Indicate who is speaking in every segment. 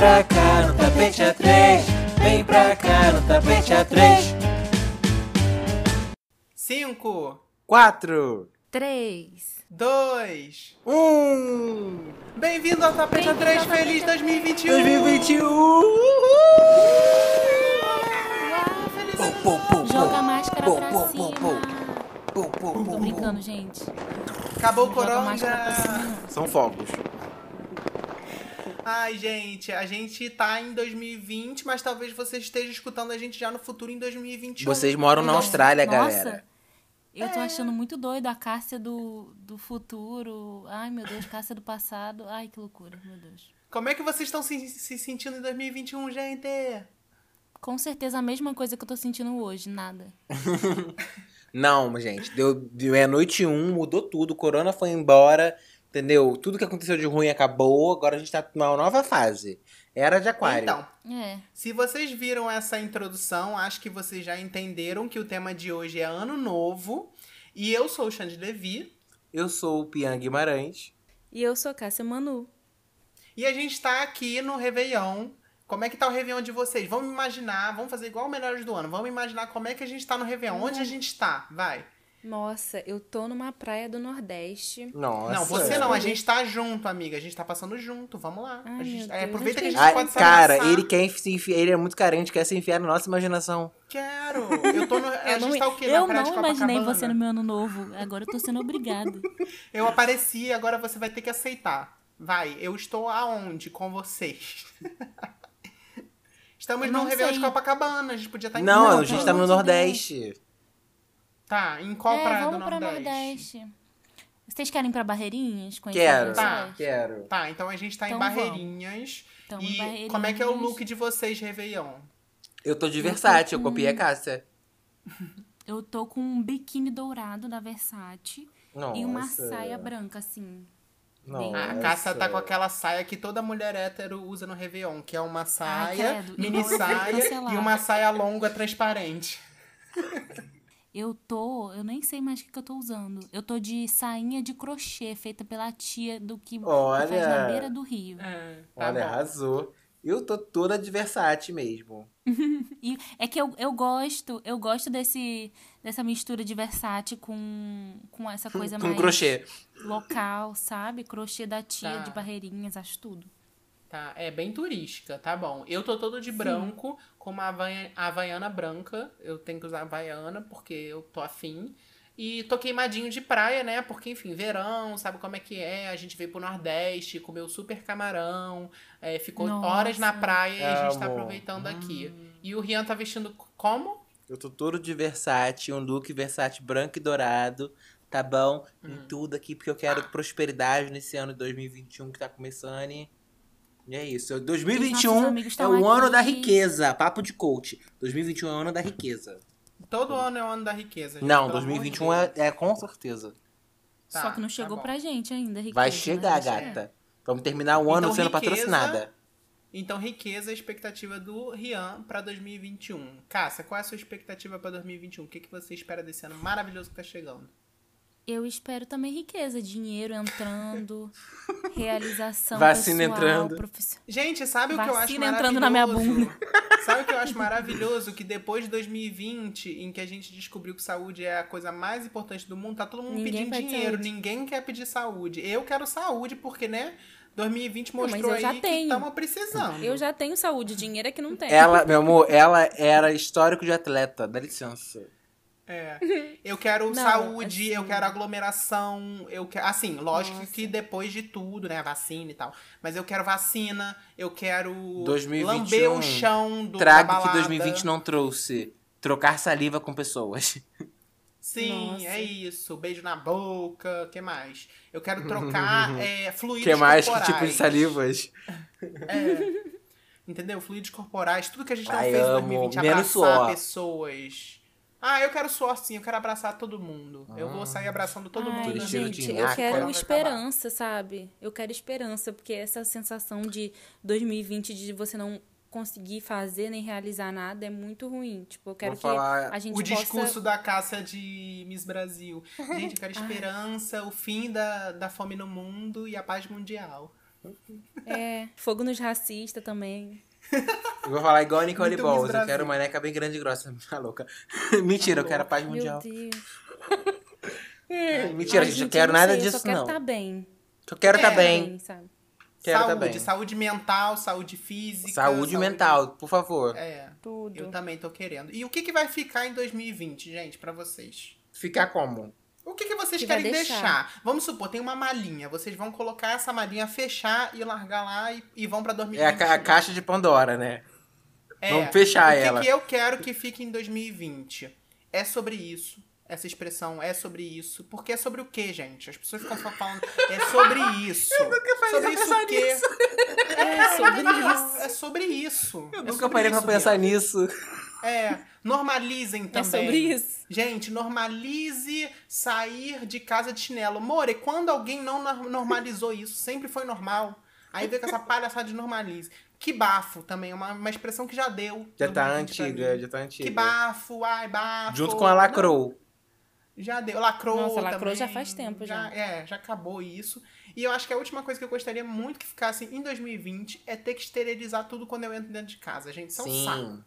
Speaker 1: pra cá no tapete a três. Vem pra cá no tapete a três.
Speaker 2: Cinco,
Speaker 3: Quatro.
Speaker 4: Três.
Speaker 2: dois,
Speaker 3: Um.
Speaker 2: Bem-vindo ao Tapete a
Speaker 4: Bem-vindo
Speaker 2: 3
Speaker 4: ao Tapete
Speaker 2: Feliz
Speaker 4: a
Speaker 2: 2021!
Speaker 3: 2021.
Speaker 4: Uau,
Speaker 3: Pum, pum, pum,
Speaker 4: Joga a máscara
Speaker 3: Pum,
Speaker 4: pra
Speaker 3: pum,
Speaker 4: cima.
Speaker 3: pum. Pum, pum,
Speaker 4: Tô brincando, gente.
Speaker 2: Acabou o
Speaker 4: Joga a
Speaker 2: coronga!
Speaker 4: máscara pra cima. não.
Speaker 3: São fogos.
Speaker 2: Ai, gente, a gente tá em 2020, mas talvez você esteja escutando a gente já no futuro em 2021.
Speaker 3: Vocês moram na Austrália,
Speaker 4: Nossa,
Speaker 3: galera.
Speaker 4: eu tô achando muito doido a Cássia do, do futuro. Ai, meu Deus, Cássia do passado. Ai, que loucura, meu Deus.
Speaker 2: Como é que vocês estão se, se sentindo em 2021, gente?
Speaker 4: Com certeza a mesma coisa que eu tô sentindo hoje, nada.
Speaker 3: Não, gente, deu, deu meia-noite e um, mudou tudo, o corona foi embora, entendeu? Tudo que aconteceu de ruim acabou, agora a gente tá numa nova fase. Era de aquário.
Speaker 2: Então,
Speaker 4: É.
Speaker 2: se vocês viram essa introdução, acho que vocês já entenderam que o tema de hoje é Ano Novo. E eu sou o Xande Levi.
Speaker 3: Eu sou o Pian Guimarães.
Speaker 4: E eu sou Cássia Manu.
Speaker 2: E a gente tá aqui no Réveillon. Como é que tá o Réveillon de vocês? Vamos imaginar, vamos fazer igual o Melhores do Ano. Vamos imaginar como é que a gente tá no Réveillon. Onde a gente tá? Vai.
Speaker 5: Nossa, eu tô numa praia do Nordeste.
Speaker 3: Nossa.
Speaker 2: Não, você não, a gente tá junto, amiga. A gente tá passando junto. Vamos lá.
Speaker 5: Ai,
Speaker 2: a gente, é,
Speaker 5: Deus,
Speaker 2: aproveita que a gente
Speaker 3: Ai,
Speaker 2: pode
Speaker 3: cara,
Speaker 2: abraçar.
Speaker 3: ele quer se enfiar, ele é muito carente, quer se enfiar na nossa imaginação.
Speaker 2: Quero. Eu tô no. a
Speaker 4: Eu não,
Speaker 2: gente tá o quê? Na
Speaker 4: eu
Speaker 2: praia
Speaker 4: não
Speaker 2: de
Speaker 4: imaginei você no meu ano novo. Agora eu tô sendo obrigada.
Speaker 2: Eu apareci, agora você vai ter que aceitar. Vai, eu estou aonde com vocês? Estamos no
Speaker 4: não
Speaker 2: Réveillon de. Copacabana, a gente podia estar em
Speaker 3: Não,
Speaker 2: Copacabana.
Speaker 3: a gente tá no Nordeste.
Speaker 2: Tá, em qual
Speaker 4: é,
Speaker 2: praia
Speaker 4: vamos
Speaker 2: do
Speaker 4: pra
Speaker 2: Nordeste?
Speaker 4: Nordeste. Vocês querem ir pra Barreirinhas? Conhecer
Speaker 3: Quero.
Speaker 2: Tá.
Speaker 3: Quero.
Speaker 2: Tá, então a gente tá em
Speaker 4: Então
Speaker 2: Barreirinhas.
Speaker 4: Então,
Speaker 2: e
Speaker 4: Barreirinhas.
Speaker 2: como é que é o look de vocês, Réveillon?
Speaker 3: Eu tô de Versace, eu copiei a Cássia.
Speaker 4: Eu tô com um biquíni dourado da Versace
Speaker 3: Nossa.
Speaker 4: e uma saia branca, assim.
Speaker 3: Nossa.
Speaker 2: A Cássia tá com aquela saia que toda mulher hétero usa no Réveillon, que é uma saia,
Speaker 4: credo.
Speaker 2: mini
Speaker 4: Então eu
Speaker 2: saia e uma saia longa transparente.
Speaker 4: Eu tô, eu nem sei mais o que, que eu tô usando. Eu tô de sainha de crochê feita pela tia do que
Speaker 3: Olha.
Speaker 4: faz na beira do rio.
Speaker 2: É, tá
Speaker 3: Olha,
Speaker 2: bom.
Speaker 3: arrasou. Eu tô toda de Versace mesmo.
Speaker 4: E é que eu, eu gosto, eu gosto desse dessa mistura de Versace com, com essa coisa
Speaker 3: Com
Speaker 4: mais
Speaker 3: crochê.
Speaker 4: local, sabe? Crochê da tia
Speaker 2: Tá.
Speaker 4: de Barreirinhas, acho tudo.
Speaker 2: Tá, é bem turística, tá bom. Eu tô todo de branco, com uma havai- havaiana branca. Eu tenho que usar havaiana porque eu tô afim. E tô queimadinho de praia, né? Porque, enfim, verão, sabe como é que é? A gente veio pro Nordeste, comeu super camarão, é, ficou
Speaker 4: Nossa.
Speaker 2: horas na praia e a gente tá aproveitando aqui. E o Rian tá vestindo como?
Speaker 3: Eu tô todo de Versace, um look Versace branco e dourado, tá bom? Em
Speaker 2: Hum.
Speaker 3: tudo aqui, porque eu quero prosperidade nesse ano de 2021 que tá começando. E e é isso.
Speaker 4: Os
Speaker 3: 2021
Speaker 4: nossos amigos
Speaker 3: é o ano
Speaker 4: aqui.
Speaker 3: da riqueza. Papo de coach. 2021 é o ano da riqueza.
Speaker 2: Todo ano é o ano da riqueza. gente,
Speaker 3: Não,
Speaker 2: pelo amor de
Speaker 3: 2021
Speaker 2: Deus.
Speaker 3: é, é com certeza.
Speaker 2: Tá,
Speaker 4: Só que não
Speaker 2: tá
Speaker 4: chegou
Speaker 2: bom.
Speaker 4: pra gente ainda, riqueza.
Speaker 3: Vai
Speaker 4: mas
Speaker 3: chegar,
Speaker 4: vai chegar.
Speaker 3: gata. Vamos terminar o ano
Speaker 2: Então,
Speaker 3: sendo
Speaker 2: riqueza-
Speaker 3: patrocinada.
Speaker 2: Então, riqueza, a expectativa do Rian pra 2021. Cássia, qual é a sua expectativa pra 2021? O que, que você espera desse ano maravilhoso que tá chegando?
Speaker 4: Eu espero também riqueza, dinheiro entrando, realização
Speaker 3: Vacina
Speaker 4: pessoal,
Speaker 3: entrando.
Speaker 4: profissional.
Speaker 2: Gente, sabe o que eu acho
Speaker 4: Vacina
Speaker 2: maravilhoso?
Speaker 4: entrando na minha bunda.
Speaker 2: Sabe o que eu acho maravilhoso? Que depois de 2020, em que a gente descobriu que saúde é a coisa mais importante do mundo, tá todo mundo
Speaker 4: Ninguém
Speaker 2: pedindo dinheiro,
Speaker 4: saúde.
Speaker 2: ninguém quer pedir saúde. Eu quero saúde porque, né, 2020
Speaker 5: Não, mas
Speaker 2: mostrou
Speaker 5: eu já
Speaker 2: aí que
Speaker 5: tenho.
Speaker 2: estamos precisando.
Speaker 5: Eu já tenho saúde, dinheiro é que não tem.
Speaker 3: Ela, meu amor, ela era histórico de atleta. Dá licença.
Speaker 2: É. Eu quero
Speaker 5: Não,
Speaker 2: saúde,
Speaker 5: assim-
Speaker 2: eu quero aglomeração, eu quero. Assim, lógico
Speaker 5: Nossa.
Speaker 2: que depois de tudo, né? Vacina e tal. Mas eu quero vacina, eu quero
Speaker 3: 2021,
Speaker 2: lamber o chão do da
Speaker 3: Trago que
Speaker 2: balada.
Speaker 3: 2020 não trouxe. Trocar saliva com pessoas.
Speaker 2: Sim,
Speaker 5: Nossa.
Speaker 2: é isso. Beijo na boca, que mais? Eu quero trocar é, fluidos
Speaker 3: que mais? Que
Speaker 2: corporais.
Speaker 3: tipo de salivas?
Speaker 2: É. Entendeu? Fluidos corporais, tudo que a gente não
Speaker 3: Ai,
Speaker 2: fez em
Speaker 3: amo.
Speaker 2: 2020,
Speaker 3: Menos
Speaker 2: abraçar
Speaker 3: suor.
Speaker 2: pessoas. Ah, eu quero suor sim, eu quero abraçar todo mundo. Eu
Speaker 3: Ah.
Speaker 2: vou sair abraçando todo
Speaker 5: Ai,
Speaker 2: mundo.
Speaker 5: Gente, eu quero esperança, sabe? Eu quero esperança, porque essa sensação de 2020 de você não conseguir fazer nem realizar nada é muito ruim. Tipo, eu quero
Speaker 3: Vou falar
Speaker 5: que a gente
Speaker 2: O discurso
Speaker 5: possa...
Speaker 2: da Cássia de Miss Brasil. Gente, eu quero esperança, o fim da, da fome no mundo e a paz mundial.
Speaker 5: É, fogo nos racistas também.
Speaker 3: Eu vou falar igual a Nicole
Speaker 2: Muito
Speaker 3: Balls. Eu quero uma neca bem grande e grossa. Tá louca. Mentira, eu quero a paz
Speaker 5: Meu
Speaker 3: mundial.
Speaker 5: Deus.
Speaker 3: É, Mentira,
Speaker 5: Ai,
Speaker 3: gente, eu quero
Speaker 5: não
Speaker 3: nada
Speaker 5: sei,
Speaker 3: disso,
Speaker 5: Eu só quero
Speaker 3: não.
Speaker 5: estar bem.
Speaker 3: Eu quero
Speaker 2: É,
Speaker 3: tá bem.
Speaker 5: sabe?
Speaker 3: Quero tá
Speaker 2: saúde,
Speaker 3: bem.
Speaker 2: saúde mental, saúde física.
Speaker 3: Saúde mental, por favor.
Speaker 2: É,
Speaker 5: Tudo.
Speaker 2: eu também tô querendo. E o que, que vai ficar em 2020, gente, pra vocês?
Speaker 3: Ficar como?
Speaker 2: O que, que vocês
Speaker 5: Que
Speaker 2: querem deixar?
Speaker 5: deixar.
Speaker 2: Vamos supor, tem uma malinha. Vocês vão colocar essa malinha, fechar e largar lá e, e vão pra 2020.
Speaker 3: É a, ca- a caixa de Pandora, né?
Speaker 2: É,
Speaker 3: Vamos fechar
Speaker 2: o que
Speaker 3: ela.
Speaker 2: que eu quero que fique em 2020? É sobre isso. Essa expressão é sobre isso. Porque é sobre o que, gente? As pessoas ficam só falando. É sobre isso. sobre isso o quê?
Speaker 5: É sobre isso.
Speaker 2: É sobre isso.
Speaker 3: Eu
Speaker 2: É
Speaker 3: nunca parei pra pensar
Speaker 2: Bia.
Speaker 3: nisso.
Speaker 2: É. Normalizem
Speaker 5: É
Speaker 2: também.
Speaker 5: sobre isso.
Speaker 2: Gente, normalize sair de casa de chinelo. More, quando alguém não nor- normalizou isso? Sempre foi normal. Aí veio com essa palhaçada de normalize. Que bafo também, é uma, uma expressão que já deu.
Speaker 3: Já tá
Speaker 2: 2020 pra
Speaker 3: antiga,
Speaker 2: mim.
Speaker 3: já tá antiga.
Speaker 2: Que bafo, ai, bafo.
Speaker 3: Junto com a Lacrou.
Speaker 2: Já deu. Lacrou
Speaker 5: Nossa, lacrou
Speaker 2: também.
Speaker 5: já faz tempo, já.
Speaker 2: É, já acabou isso. E eu acho que a última coisa que eu gostaria muito que ficasse em 2020 é ter que esterilizar tudo quando eu entro dentro de casa. Gente, isso é um saco.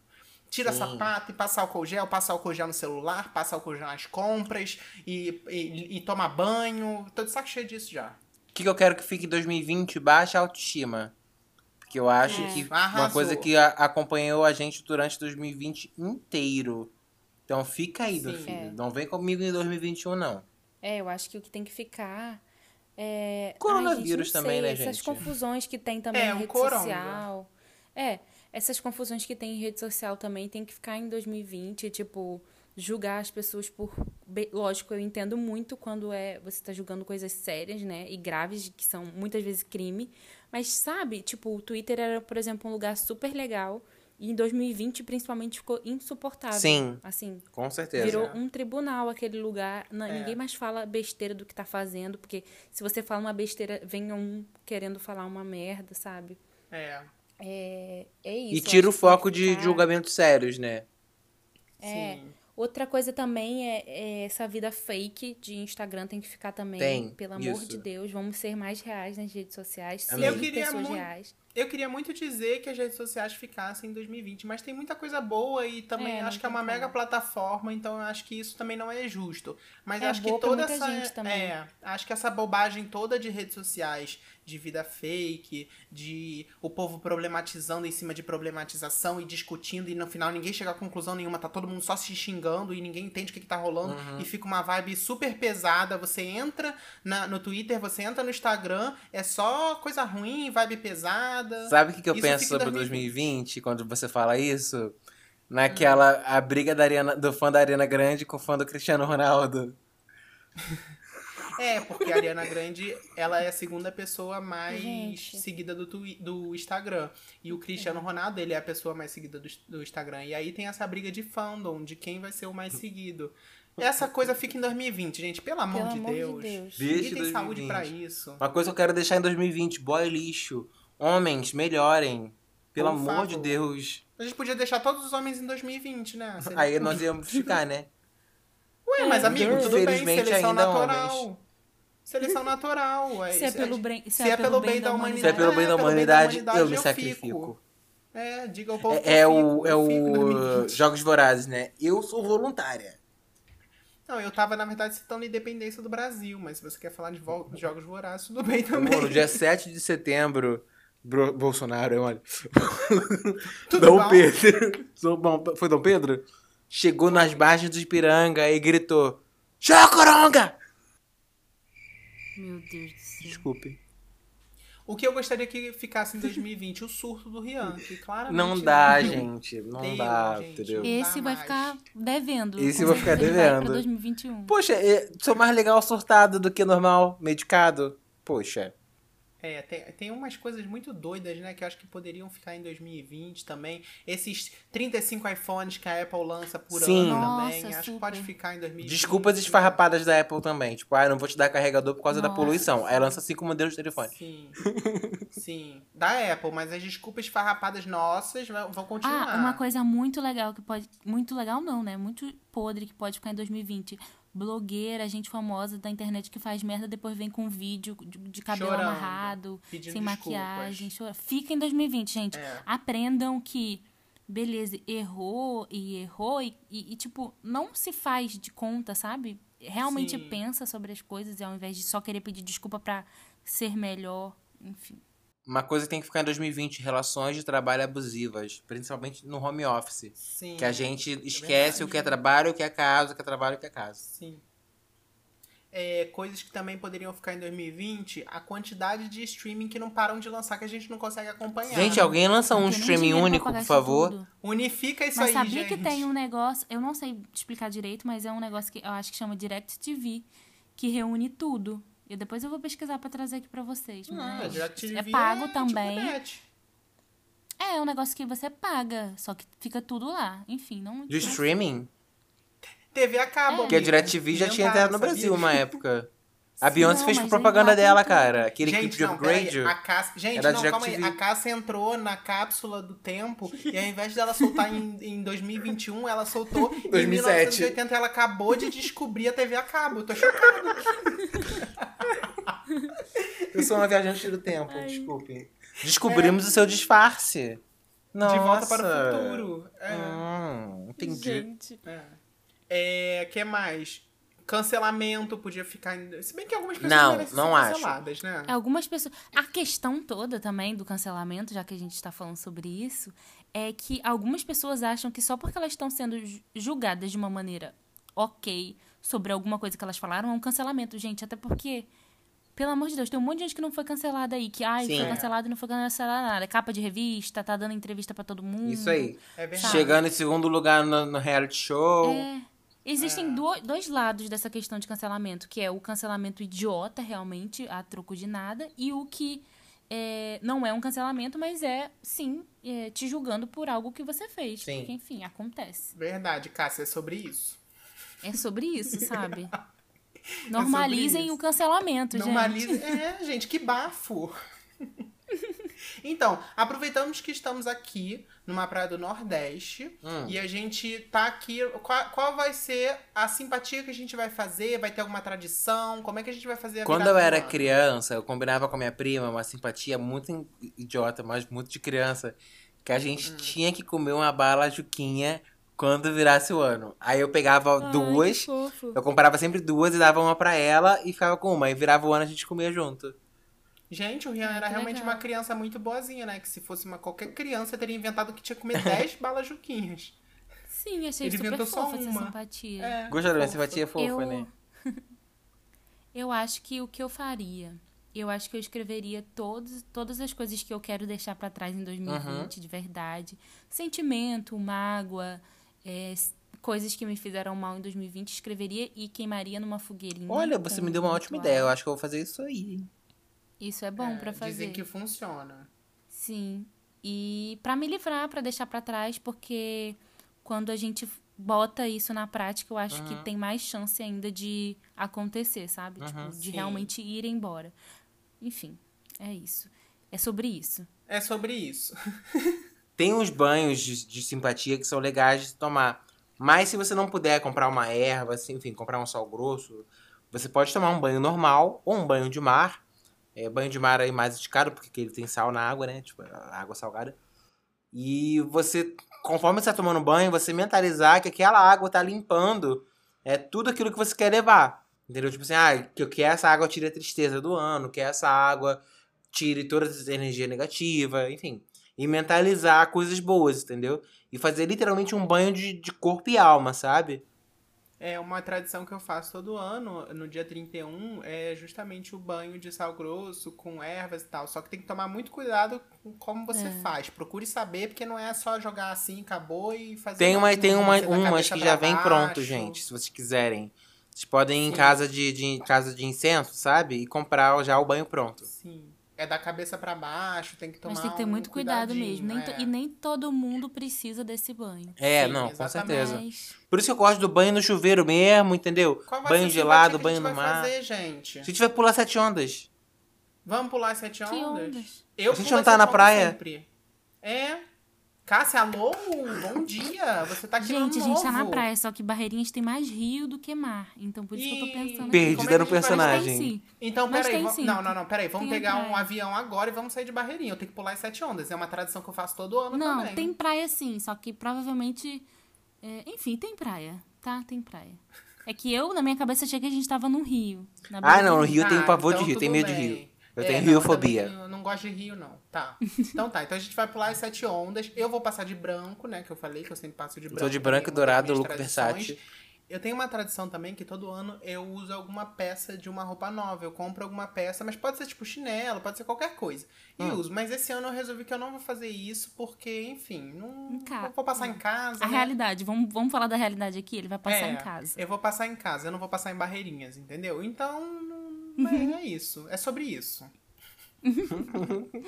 Speaker 2: Tira
Speaker 3: Sim.
Speaker 2: sapato e passa álcool gel, passa álcool gel no celular, passa álcool gel nas compras e, e, e toma banho. Tô de saco cheio disso já.
Speaker 3: O que, que eu quero que fique em 2020? Baixa autoestima. Porque eu acho
Speaker 5: É.
Speaker 3: que uma
Speaker 2: Arrasou.
Speaker 3: coisa que a- acompanhou a gente durante 2020 inteiro. Então fica aí, meu filho.
Speaker 5: É.
Speaker 3: Não vem comigo em 2021, não.
Speaker 5: É, eu acho que o que tem que ficar é.
Speaker 3: Coronavírus
Speaker 5: Ai, gente, não
Speaker 3: também,
Speaker 5: sei,
Speaker 3: né,
Speaker 5: Essas
Speaker 3: gente?
Speaker 5: confusões que tem também
Speaker 2: É, o
Speaker 5: rede
Speaker 2: coronga.
Speaker 5: social. É, essas confusões que tem em rede social também tem que ficar em 2020, tipo, julgar as pessoas por. Lógico, eu entendo muito quando é você tá julgando coisas sérias, né? E graves, que são muitas vezes crime. Mas sabe, tipo, o Twitter era, por exemplo, um lugar super legal. E em 2020, principalmente, ficou insuportável.
Speaker 3: Sim.
Speaker 5: Assim,
Speaker 3: Com certeza.
Speaker 5: Virou um tribunal aquele lugar. Não,
Speaker 2: É.
Speaker 5: Ninguém mais fala besteira do que tá fazendo, porque se você fala uma besteira, vem um querendo falar uma merda, sabe?
Speaker 2: É.
Speaker 5: É, é isso.
Speaker 3: E tira o foco de
Speaker 5: ficar-
Speaker 3: julgamentos sérios, né?
Speaker 5: É.
Speaker 2: Sim.
Speaker 5: Outra coisa também é, é essa vida fake de Instagram tem que ficar também.
Speaker 3: Tem,
Speaker 5: Pelo amor
Speaker 3: isso.
Speaker 5: de Deus, vamos ser mais reais nas redes sociais. Sim,
Speaker 2: Eu queria
Speaker 5: pessoas
Speaker 2: muito-
Speaker 5: reais.
Speaker 2: Eu queria muito dizer que as redes sociais ficassem em 2020, mas tem muita coisa boa e também
Speaker 5: É,
Speaker 2: acho que é uma
Speaker 5: como.
Speaker 2: mega plataforma, então eu acho que isso também não é justo. Mas
Speaker 5: É
Speaker 2: acho que toda essa é, acho que essa bobagem toda de redes sociais, de vida fake, de o povo problematizando em cima de problematização e discutindo e no final ninguém chega a conclusão nenhuma, tá todo mundo só se xingando e ninguém entende o que, que tá rolando
Speaker 3: Uhum.
Speaker 2: e fica uma vibe super pesada. Você entra na- no Twitter, você entra no Instagram, é só coisa ruim, vibe pesada.
Speaker 3: Sabe o que, que eu
Speaker 2: Isso
Speaker 3: penso sobre
Speaker 2: 2020?
Speaker 3: 2020 quando você fala isso? Naquela a briga da Ariana, do fã da Ariana Grande com o fã do Cristiano Ronaldo.
Speaker 2: É, porque a Ariana Grande, ela é a segunda pessoa mais
Speaker 5: Gente.
Speaker 2: seguida do, twi- do Instagram. E o Cristiano Ronaldo, ele é a pessoa mais seguida do, do Instagram. E aí tem essa briga de fandom, de quem vai ser o mais seguido. Essa coisa fica em 2020, gente. Pelo amor,
Speaker 5: Pelo
Speaker 2: de,
Speaker 5: amor de
Speaker 2: Deus.
Speaker 5: Deus.
Speaker 2: Ninguém
Speaker 3: Deixa
Speaker 2: tem saúde
Speaker 3: 2020.
Speaker 2: pra isso.
Speaker 3: Uma coisa que eu quero deixar em 2020, boy lixo. Homens, melhorem. Pelo
Speaker 2: Por
Speaker 3: amor de
Speaker 2: favor.
Speaker 3: Deus.
Speaker 2: A gente podia deixar todos os homens em 2020, né? Seria
Speaker 3: Aí nós íamos ficar, né?
Speaker 2: Ué, mas
Speaker 5: É,
Speaker 2: amigo, tudo bem,
Speaker 3: Infelizmente,
Speaker 2: seleção
Speaker 3: ainda
Speaker 2: natural. Seleção natural.
Speaker 5: Se é pelo, bem,
Speaker 2: se é pelo bem da
Speaker 3: Se
Speaker 2: humanidade,
Speaker 3: é pelo bem da humanidade, eu me sacrifico.
Speaker 2: fico. É, diga ao povo que
Speaker 3: É, é
Speaker 2: eu
Speaker 3: o,
Speaker 2: fico,
Speaker 3: é
Speaker 2: eu fico em
Speaker 3: o
Speaker 2: 2020.
Speaker 3: Jogos Vorazes, né? Eu sou voluntária.
Speaker 2: Não, eu tava, na verdade, citando a independência do Brasil, mas se você quer falar de jogos vorazes, tudo bem também.
Speaker 3: Amor, no dia 7 de setembro, Bro- Bolsonaro, olha.
Speaker 2: Tudo
Speaker 3: Dom
Speaker 2: bom?
Speaker 3: Pedro. Dom- Foi Dom Pedro? Chegou nas margens do Ipiranga e gritou: Chocoronga!
Speaker 4: Meu Deus do céu.
Speaker 3: Desculpe.
Speaker 2: O que eu gostaria que ficasse em 2020? O surto do Rian, que claramente...
Speaker 3: Não dá,
Speaker 2: deu.
Speaker 3: gente. Não
Speaker 2: Deu,
Speaker 3: dá,
Speaker 2: gente.
Speaker 3: entendeu?
Speaker 2: Não
Speaker 4: Esse
Speaker 2: dá
Speaker 4: vai
Speaker 2: mais.
Speaker 4: ficar devendo.
Speaker 3: Esse vou ficar
Speaker 4: ele vai
Speaker 3: devendo.
Speaker 4: Pra 2021.
Speaker 3: Poxa, é, sou mais legal surtado do que normal, medicado. Poxa.
Speaker 2: É, tem, tem umas coisas muito doidas, né, que eu acho que poderiam ficar em 2020 também. Esses 35 iPhones que a Apple lança por
Speaker 3: Sim.
Speaker 2: ano
Speaker 4: Nossa,
Speaker 2: também, acho que
Speaker 4: super.
Speaker 2: pode ficar em 2020.
Speaker 3: Desculpas esfarrapadas da Apple também. Tipo, ah, não vou te dar carregador por causa da
Speaker 4: Nossa.
Speaker 3: poluição. Aí lança cinco modelos de telefone.
Speaker 2: Sim, sim. Da Apple, mas as desculpas farrapadas nossas vão vão continuar.
Speaker 4: Ah, uma coisa muito legal que pode. Muito legal não, né? Muito podre que pode ficar em 2020. Blogueira, gente famosa da internet que faz merda, depois vem com vídeo de, de cabelo
Speaker 2: Chorando,
Speaker 4: amarrado, sem
Speaker 2: desculpas.
Speaker 4: maquiagem. Chora. Fica em 2020, gente.
Speaker 2: É.
Speaker 4: Aprendam que, beleza, errou e errou e, e- e, tipo, não se faz de conta, sabe? Realmente
Speaker 2: Sim.
Speaker 4: pensa sobre as coisas e ao invés de só querer pedir desculpa pra ser melhor, enfim.
Speaker 3: Uma coisa que tem que ficar em 2020, relações de trabalho abusivas, principalmente no home office.
Speaker 2: Sim.
Speaker 3: Que a gente esquece
Speaker 2: verdade.
Speaker 3: o que é trabalho, o que é casa, o que é trabalho, o que é casa.
Speaker 2: Sim. É, coisas que também poderiam ficar em 2020, a quantidade de streaming que não param de lançar que a gente não consegue acompanhar.
Speaker 3: Gente, alguém lança um streaming único, por favor.
Speaker 4: tudo.
Speaker 2: Unifica isso
Speaker 4: Mas
Speaker 2: aí,
Speaker 4: sabia
Speaker 2: gente.
Speaker 4: que tem um negócio, eu não sei explicar direito, mas é um negócio que eu acho que chama Direct TV, que reúne tudo. E depois eu vou pesquisar pra trazer aqui pra vocês.
Speaker 2: Ah,
Speaker 4: mas
Speaker 2: DirecTV
Speaker 4: é pago
Speaker 2: tipo
Speaker 4: também.
Speaker 2: net.
Speaker 4: É, é um negócio que você paga, só que fica tudo lá. Enfim, não.
Speaker 3: Do streaming?
Speaker 2: TV a cabo.
Speaker 3: Porque a. DirecTV já tinha entrado no
Speaker 2: sabia?
Speaker 3: Brasil uma época. A Beyoncé
Speaker 4: não,
Speaker 3: fez propaganda
Speaker 4: lá
Speaker 3: dela, cara. Aquele clipe
Speaker 2: Gente,
Speaker 3: de
Speaker 2: não, peraí,
Speaker 3: upgrade.
Speaker 2: a Cássia... Gente, não, calma aí. A Cássia entrou na cápsula do tempo e ao invés dela soltar em, em 2021, ela soltou em
Speaker 3: 2007.
Speaker 2: 1980. Ela acabou de descobrir a TV a cabo. Eu tô chocada.
Speaker 3: Eu sou uma viajante do tempo, desculpe. Descobrimos o seu disfarce. Nossa.
Speaker 2: De volta para o futuro. É.
Speaker 3: Hum, entendi.
Speaker 5: Gente.
Speaker 2: É. É, que mais? Cancelamento podia ficar. Se bem que algumas pessoas
Speaker 3: Não, não
Speaker 2: ser
Speaker 3: acho.
Speaker 2: canceladas, né?
Speaker 4: Algumas pessoas. A questão toda também do cancelamento, já que a gente está falando sobre isso, é que algumas pessoas acham que só porque elas estão sendo ju- julgadas de uma maneira ok sobre alguma coisa que elas falaram é um cancelamento, gente. Até porque, pelo amor de Deus, tem um monte de gente que não foi cancelada aí, que ai,
Speaker 3: Sim.
Speaker 4: foi
Speaker 3: É.
Speaker 4: cancelado e não foi cancelado nada. É capa de revista, tá dando entrevista pra todo mundo.
Speaker 3: Isso aí.
Speaker 2: É verdade.
Speaker 3: Chegando em segundo lugar no, no reality show.
Speaker 4: É. Existem do- dois lados dessa questão de cancelamento, que é o cancelamento idiota, realmente, a troco de nada, e o que é, não é um cancelamento, mas é, sim, é, te julgando por algo que você fez.
Speaker 3: Sim.
Speaker 4: Porque, enfim, acontece.
Speaker 2: Verdade, Cássia, é sobre isso.
Speaker 4: É sobre isso, sabe? Normalizem
Speaker 2: isso.
Speaker 4: o cancelamento, gente.
Speaker 2: Normaliza. É, gente, que bafo. Então, aproveitamos que estamos aqui numa praia do Nordeste
Speaker 3: Hum.
Speaker 2: e a gente tá aqui. Qual, qual vai ser a simpatia que a gente vai fazer? Vai ter alguma tradição? Como é que a gente vai fazer a
Speaker 3: Quando eu era
Speaker 2: ano?
Speaker 3: criança, eu combinava com a minha prima uma simpatia muito idiota, mas muito de criança, que a gente
Speaker 2: Hum.
Speaker 3: tinha que comer uma bala juquinha quando virasse o ano. Aí eu pegava
Speaker 4: Ai,
Speaker 3: duas, eu comprava sempre duas e dava uma pra ela e ficava com uma. E virava o ano a gente comia junto.
Speaker 2: Gente, o Rian era
Speaker 4: que
Speaker 2: realmente
Speaker 4: legal.
Speaker 2: uma criança muito boazinha, né? Que se fosse uma qualquer criança, teria inventado que tinha que comer 10 balas juquinhas.
Speaker 4: Sim, achei
Speaker 2: Ele
Speaker 4: super
Speaker 2: inventou só
Speaker 4: fofa essa
Speaker 2: uma.
Speaker 4: simpatia.
Speaker 2: É,
Speaker 3: Gostou da simpatia fofa,
Speaker 4: eu...
Speaker 3: né?
Speaker 4: eu acho que o que eu faria, eu acho que eu escreveria todos, todas as coisas que eu quero deixar pra trás em 2020, de verdade. Sentimento, mágoa, é, coisas que me fizeram mal em 2020, escreveria e queimaria numa fogueirinha.
Speaker 3: Olha, você me deu uma
Speaker 4: um
Speaker 3: ótima ideia. Eu acho que eu vou fazer isso aí.
Speaker 4: Isso é bom
Speaker 2: É,
Speaker 4: pra fazer.
Speaker 2: Dizem que funciona.
Speaker 4: Sim. E pra me livrar, pra deixar pra trás, porque quando a gente bota isso na prática, eu acho que tem mais chance ainda de acontecer, sabe? Tipo, de
Speaker 2: Sim.
Speaker 4: realmente ir embora. Enfim, é isso. É sobre isso.
Speaker 2: É sobre isso.
Speaker 3: Tem uns banhos de, de simpatia que são legais de tomar. Mas se você não puder comprar uma erva, assim, enfim, comprar um sal grosso, você pode tomar um banho normal ou um banho de mar. É, banho de mar aí mais esticado, porque ele tem sal na água, né? Tipo, a água salgada. E você, conforme você tá tomando banho, você mentalizar que aquela água tá limpando é tudo aquilo que você quer levar. Entendeu? Tipo assim, ah, que, que essa água tire a tristeza do ano, que essa água tire toda essa energia negativa, enfim. E mentalizar coisas boas, entendeu? E fazer literalmente um banho de, de corpo e alma, sabe?
Speaker 2: É uma tradição que eu faço todo ano, no dia 31, é justamente o banho de sal grosso com ervas e tal. Só que tem que tomar muito cuidado com como você
Speaker 4: É.
Speaker 2: faz. Procure saber, porque não é só jogar assim, acabou e fazer.
Speaker 3: Tem, uma, tem uma, umas que já vem
Speaker 2: baixo.
Speaker 3: pronto, gente, se vocês quiserem. Vocês podem ir em casa de, de, em casa de incenso, sabe? E comprar já o banho pronto.
Speaker 2: Sim. É da cabeça pra baixo, tem que tomar
Speaker 4: Mas tem que ter
Speaker 2: um
Speaker 4: muito cuidado mesmo. Nem
Speaker 2: é.
Speaker 4: E nem todo mundo precisa desse banho.
Speaker 3: É,
Speaker 2: Sim,
Speaker 3: não, com
Speaker 2: exatamente.
Speaker 3: certeza.
Speaker 4: Mas
Speaker 3: Por isso que eu gosto do banho no chuveiro mesmo, entendeu? Banho gelado, banho no mar.
Speaker 2: fazer, gente?
Speaker 3: Se a gente vai pular sete ondas.
Speaker 2: Vamos pular sete
Speaker 4: que
Speaker 2: ondas?
Speaker 4: ondas.
Speaker 2: Eu
Speaker 3: A gente não tá na praia?
Speaker 2: sempre. É. Cássia, alô, bom dia. Você tá aqui no
Speaker 4: Gente, a gente tá na
Speaker 2: novo.
Speaker 4: praia, só que Barreirinhas tem mais rio do que mar. Então por isso que eu tô pensando aqui.
Speaker 3: Perdida
Speaker 2: é
Speaker 3: no
Speaker 2: vai-
Speaker 3: personagem.
Speaker 4: Tem sim.
Speaker 2: Então,
Speaker 4: Mas
Speaker 2: peraí.
Speaker 4: tem
Speaker 2: va-
Speaker 4: sim.
Speaker 2: Não, não, não, peraí. Vamos
Speaker 4: Tem
Speaker 2: pegar um avião agora e vamos sair de Barreirinha. Eu tenho que pular as sete ondas. É uma tradição que eu faço todo ano
Speaker 4: Não,
Speaker 2: também.
Speaker 4: tem praia sim, só que provavelmente. é, enfim, tem praia, tá? Tem praia. É que eu, na minha cabeça, achei que a gente tava no rio. na
Speaker 3: Ah, não, no Rio eu
Speaker 2: Tá,
Speaker 3: tenho pavor de
Speaker 2: então
Speaker 3: rio, tenho
Speaker 2: tudo
Speaker 3: medo de
Speaker 2: bem.
Speaker 3: rio. Eu
Speaker 2: É,
Speaker 3: tenho
Speaker 2: não,
Speaker 3: riofobia.
Speaker 2: Eu não gosto de rio, não. Tá. Então tá. Então a gente vai pular as sete ondas. Eu vou passar de branco, né? Que eu falei que eu sempre passo de branco.
Speaker 3: Tô de
Speaker 2: também,
Speaker 3: branco e dourado, look versátil.
Speaker 2: Eu tenho uma tradição também que todo ano eu uso alguma peça de uma roupa nova. Eu compro alguma peça, mas pode ser tipo chinelo, pode ser qualquer coisa. E
Speaker 3: Hum.
Speaker 2: uso. Mas esse ano eu resolvi que eu não vou fazer isso porque, enfim, não
Speaker 4: ca-
Speaker 2: vou passar em casa.
Speaker 4: A
Speaker 2: né?
Speaker 4: realidade, vamos, vamos falar da realidade aqui? Ele vai passar
Speaker 2: É,
Speaker 4: em casa.
Speaker 2: Eu vou passar em casa, eu não vou passar em barreirinhas, entendeu? Então, não-
Speaker 4: Uhum.
Speaker 2: é, isso. É sobre isso.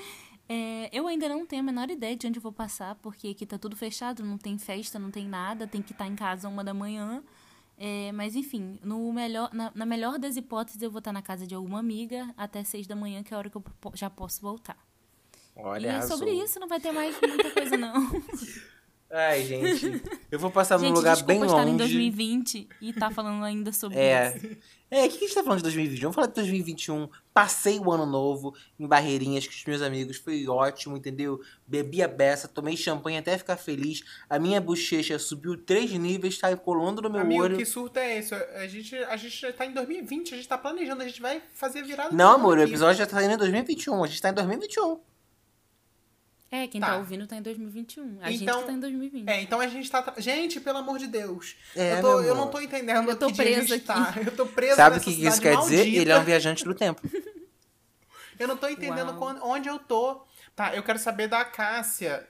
Speaker 4: É, eu ainda não tenho a menor ideia de onde eu vou passar, porque aqui tá tudo fechado, não tem festa, não tem nada, tem que estar em casa uma da manhã. É, mas enfim, no melhor, na, na melhor das hipóteses, eu vou estar na casa de alguma amiga até seis da manhã, que é a hora que eu já posso voltar.
Speaker 3: Olha,
Speaker 4: e é sobre isso, não vai ter mais muita coisa, não.
Speaker 3: Ai, gente. Eu vou passar num
Speaker 4: Gente,
Speaker 3: lugar
Speaker 4: desculpa
Speaker 3: bem
Speaker 4: estar
Speaker 3: longe.
Speaker 4: em 2020 e tá falando ainda sobre
Speaker 3: É.
Speaker 4: isso.
Speaker 3: É, o que a gente tá falando de 2020? Vamos falar de 2021. Passei o ano novo em Barreirinhas com os meus amigos. Foi ótimo, entendeu? Bebi a beça, tomei champanhe até ficar feliz. A minha bochecha subiu três níveis, tá colando no meu
Speaker 2: Amigo,
Speaker 3: olho.
Speaker 2: que surto é esse? A gente, a gente já tá em 2020, a gente tá planejando, a gente vai fazer virada
Speaker 3: Não, amor, o episódio já tá saindo em 2021. A gente tá em 2021.
Speaker 4: É, quem
Speaker 2: Tá.
Speaker 4: tá, ouvindo tá em 2021. A gente
Speaker 2: Então-
Speaker 4: que tá em 2020.
Speaker 2: É, então a gente tá. Gente, pelo amor de Deus.
Speaker 3: É,
Speaker 2: eu, tô-
Speaker 3: meu
Speaker 2: eu não tô entendendo
Speaker 4: Eu tô
Speaker 2: que dia a gente
Speaker 4: presa
Speaker 2: tá. Eu tô presa
Speaker 3: Sabe o que isso quer dizer?
Speaker 2: maldita.
Speaker 3: Ele é um viajante do tempo.
Speaker 2: Eu não tô entendendo
Speaker 4: Uau.
Speaker 2: quan- onde eu tô. Tá, eu quero saber da Cássia.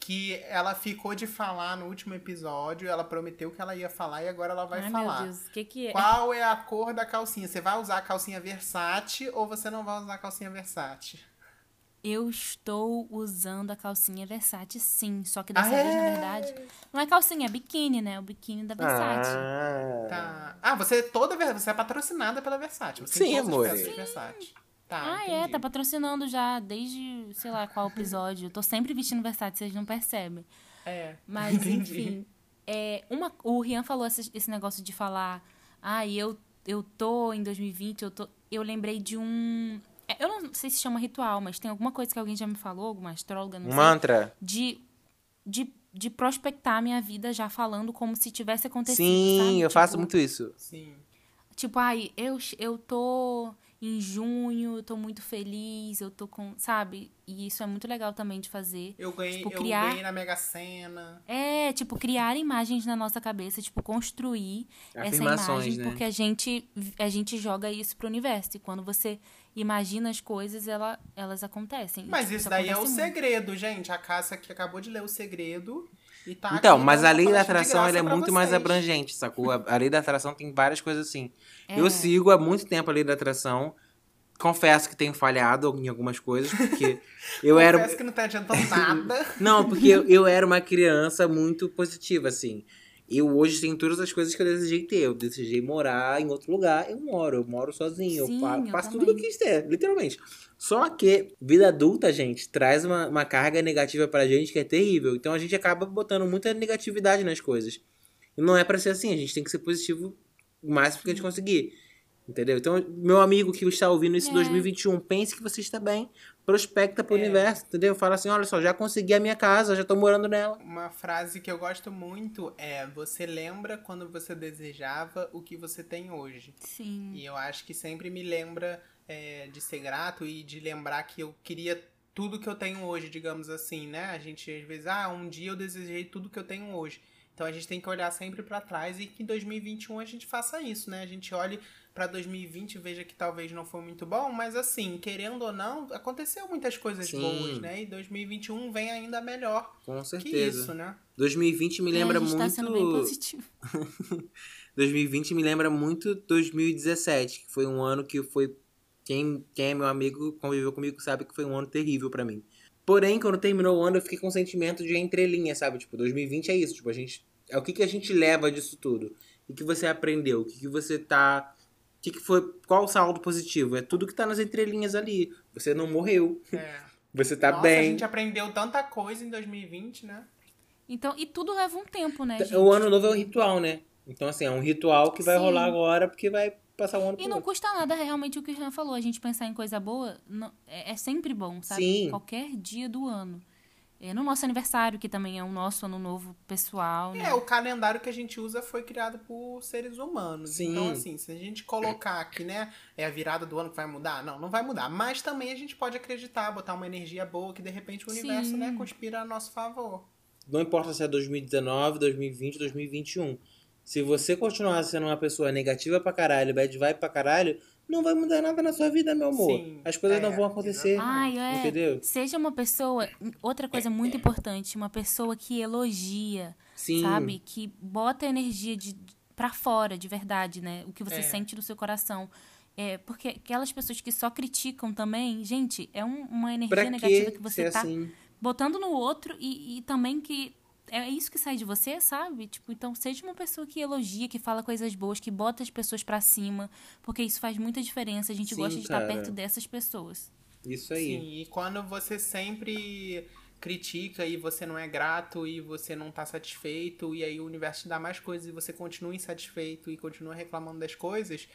Speaker 2: Que ela ficou de falar no último episódio, ela prometeu que ela ia falar e agora ela vai
Speaker 4: Ai,
Speaker 2: falar.
Speaker 4: meu Deus, o que que é?
Speaker 2: Qual é a cor da calcinha? Você vai usar a calcinha Versace ou você não vai usar a calcinha Versace?
Speaker 4: Eu estou usando a calcinha Versace, sim. Só que dessa
Speaker 2: Ah,
Speaker 4: vez,
Speaker 2: é?
Speaker 4: na verdade, não é calcinha, é biquíni, né? O biquíni da Versace.
Speaker 3: Ah.
Speaker 2: Tá. Ah, você é toda você é patrocinada pela Versace. Você
Speaker 3: Sim, amor.
Speaker 2: Versace. Tá,
Speaker 4: Ah, é,
Speaker 2: entendi.
Speaker 4: tá patrocinando já desde, sei lá, qual episódio. Eu tô sempre vestindo Versace, vocês não percebem.
Speaker 2: É.
Speaker 4: Mas,
Speaker 2: entendi.
Speaker 4: enfim. É, uma, o Rian falou esse, esse negócio de falar, ah, eu, eu tô em 2020, eu tô. Eu lembrei de um. É, Eu não sei se chama ritual, mas tem alguma coisa que alguém já me falou, alguma astróloga, não
Speaker 3: Um
Speaker 4: sei.
Speaker 3: mantra.
Speaker 4: de, de, de prospectar a minha vida já falando como se tivesse acontecido.
Speaker 3: Sim,
Speaker 4: sabe?
Speaker 3: eu faço
Speaker 4: Tipo,
Speaker 3: muito isso.
Speaker 2: Sim.
Speaker 4: Tipo, ai, eu, eu tô em junho, eu tô muito feliz, eu tô com. Sabe? E isso é muito legal também de fazer.
Speaker 2: Eu ganhei,
Speaker 4: Tipo,
Speaker 2: eu
Speaker 4: criar-
Speaker 2: ganhei na Mega Sena.
Speaker 4: É, tipo, criar imagens na nossa cabeça, tipo, construir essa imagem,
Speaker 3: né?
Speaker 4: porque a gente, a gente joga isso pro universo. E quando você imagina as coisas, ela, elas acontecem.
Speaker 2: Mas
Speaker 4: tipo,
Speaker 2: isso daí é o
Speaker 4: muito.
Speaker 2: segredo, gente. A Cássia que acabou de ler o segredo e tá
Speaker 3: Então, mas a lei da atração ela é muito mais
Speaker 2: vocês.
Speaker 3: abrangente, sacou? A, a lei da atração tem várias coisas assim.
Speaker 4: É.
Speaker 3: Eu sigo há muito tempo a lei da atração. Confesso que tenho falhado em algumas coisas, porque eu era.
Speaker 2: Confesso que não tá adiantando nada.
Speaker 3: Não, porque eu, eu era uma criança muito positiva, assim. Eu hoje tenho todas as coisas que eu desejei ter. Eu desejei morar em outro lugar, eu moro. Eu moro sozinho.
Speaker 4: Sim,
Speaker 3: eu fa-
Speaker 4: eu
Speaker 3: faço tudo
Speaker 4: também.
Speaker 3: que eu quis ter, literalmente. Só que vida adulta, gente, traz uma, uma carga negativa pra gente que é terrível. Então a gente acaba botando muita negatividade nas coisas. E não é pra ser assim, a gente tem que ser positivo o máximo que a gente conseguir. Entendeu? Então, meu amigo que está ouvindo esse
Speaker 4: É.
Speaker 3: 2021, pense que você está bem, prospecta pro
Speaker 2: É.
Speaker 3: universo, entendeu? Fala assim, olha só, já consegui a minha casa, já tô morando nela.
Speaker 2: Uma frase que eu gosto muito é: Você lembra quando você desejava o que você tem hoje?
Speaker 4: Sim.
Speaker 2: E eu acho que sempre me lembra é, de ser grato e de lembrar que eu queria tudo que eu tenho hoje, digamos assim, né? A gente às vezes, ah, um dia eu desejei tudo que eu tenho hoje. Então a gente tem que olhar sempre pra trás e que em 2021 a gente faça isso, né? A gente olhe pra 2020 e veja que talvez não foi muito bom, mas assim, querendo ou não, aconteceu muitas coisas
Speaker 3: Sim.
Speaker 2: boas, né? E 2021 vem ainda melhor
Speaker 3: Com
Speaker 2: que
Speaker 3: certeza.
Speaker 2: isso, né?
Speaker 3: 2020 me
Speaker 4: É,
Speaker 3: lembra
Speaker 4: a gente
Speaker 3: muito.
Speaker 4: tá sendo bem positivo.
Speaker 3: 2020 me lembra muito 2017, que foi um ano que foi. Quem, quem é meu amigo, conviveu comigo, sabe que foi um ano terrível pra mim. Porém, quando terminou o ano, eu fiquei com um sentimento de entrelinha, sabe? Tipo, 2020 é isso. Tipo, a gente. É o que, que a gente leva disso tudo? O que, que você aprendeu? O que, que você tá. O que, que foi. Qual o saldo positivo? É tudo que tá nas entrelinhas ali. Você não morreu.
Speaker 2: É.
Speaker 3: Você tá
Speaker 2: Nossa, a
Speaker 3: bem.
Speaker 2: gente aprendeu tanta coisa em 2020, né?
Speaker 4: Então, e tudo leva um tempo, né, gente?
Speaker 3: O ano novo é um ritual, né? Então, assim, é um ritual que vai
Speaker 4: Sim.
Speaker 3: rolar agora, porque vai passar um ano
Speaker 4: E
Speaker 3: pro
Speaker 4: não
Speaker 3: outro.
Speaker 4: custa nada realmente o que o Jean falou. A gente pensar em coisa boa não- é, é sempre bom, sabe?
Speaker 3: Sim.
Speaker 4: Qualquer dia do ano. É no nosso aniversário, que também é o nosso ano novo pessoal, né?
Speaker 2: É, o calendário que a gente usa foi criado por seres humanos.
Speaker 3: Sim.
Speaker 2: Então, assim, se a gente colocar aqui, né, é a virada do ano que vai mudar, não, não vai mudar. Mas também a gente pode acreditar, botar uma energia boa que de repente o
Speaker 4: Sim.
Speaker 2: universo, né, conspira a nosso favor.
Speaker 3: Não importa se é 2019, 2020, 2021. Se você continuar sendo uma pessoa negativa pra caralho, bad vibe pra caralho, não vai mudar nada na sua vida, meu amor.
Speaker 2: Sim,
Speaker 3: As coisas
Speaker 2: é,
Speaker 3: não vão acontecer.
Speaker 4: Ai, é.
Speaker 3: Entendeu?
Speaker 4: Seja uma pessoa. Outra coisa muito importante, uma pessoa que elogia,
Speaker 3: Sim.
Speaker 4: sabe? Que bota a energia de, pra fora, de verdade, né? O que você
Speaker 2: É.
Speaker 4: sente no seu coração. É, porque aquelas pessoas que só criticam também, gente, é um- uma energia negativa que você
Speaker 3: ser
Speaker 4: tá
Speaker 3: assim?
Speaker 4: botando no outro e, e também que é isso que sai de você, sabe? Tipo, então seja uma pessoa que elogia, que fala coisas boas, que bota as pessoas pra cima, porque isso faz muita diferença. A gente
Speaker 3: Sim,
Speaker 4: gosta de estar
Speaker 3: cara.
Speaker 4: perto dessas pessoas.
Speaker 3: Isso aí.
Speaker 2: Sim, e quando você sempre critica e você não é grato e você não tá satisfeito e aí o universo te dá mais coisas e você continua insatisfeito e continua reclamando das coisas,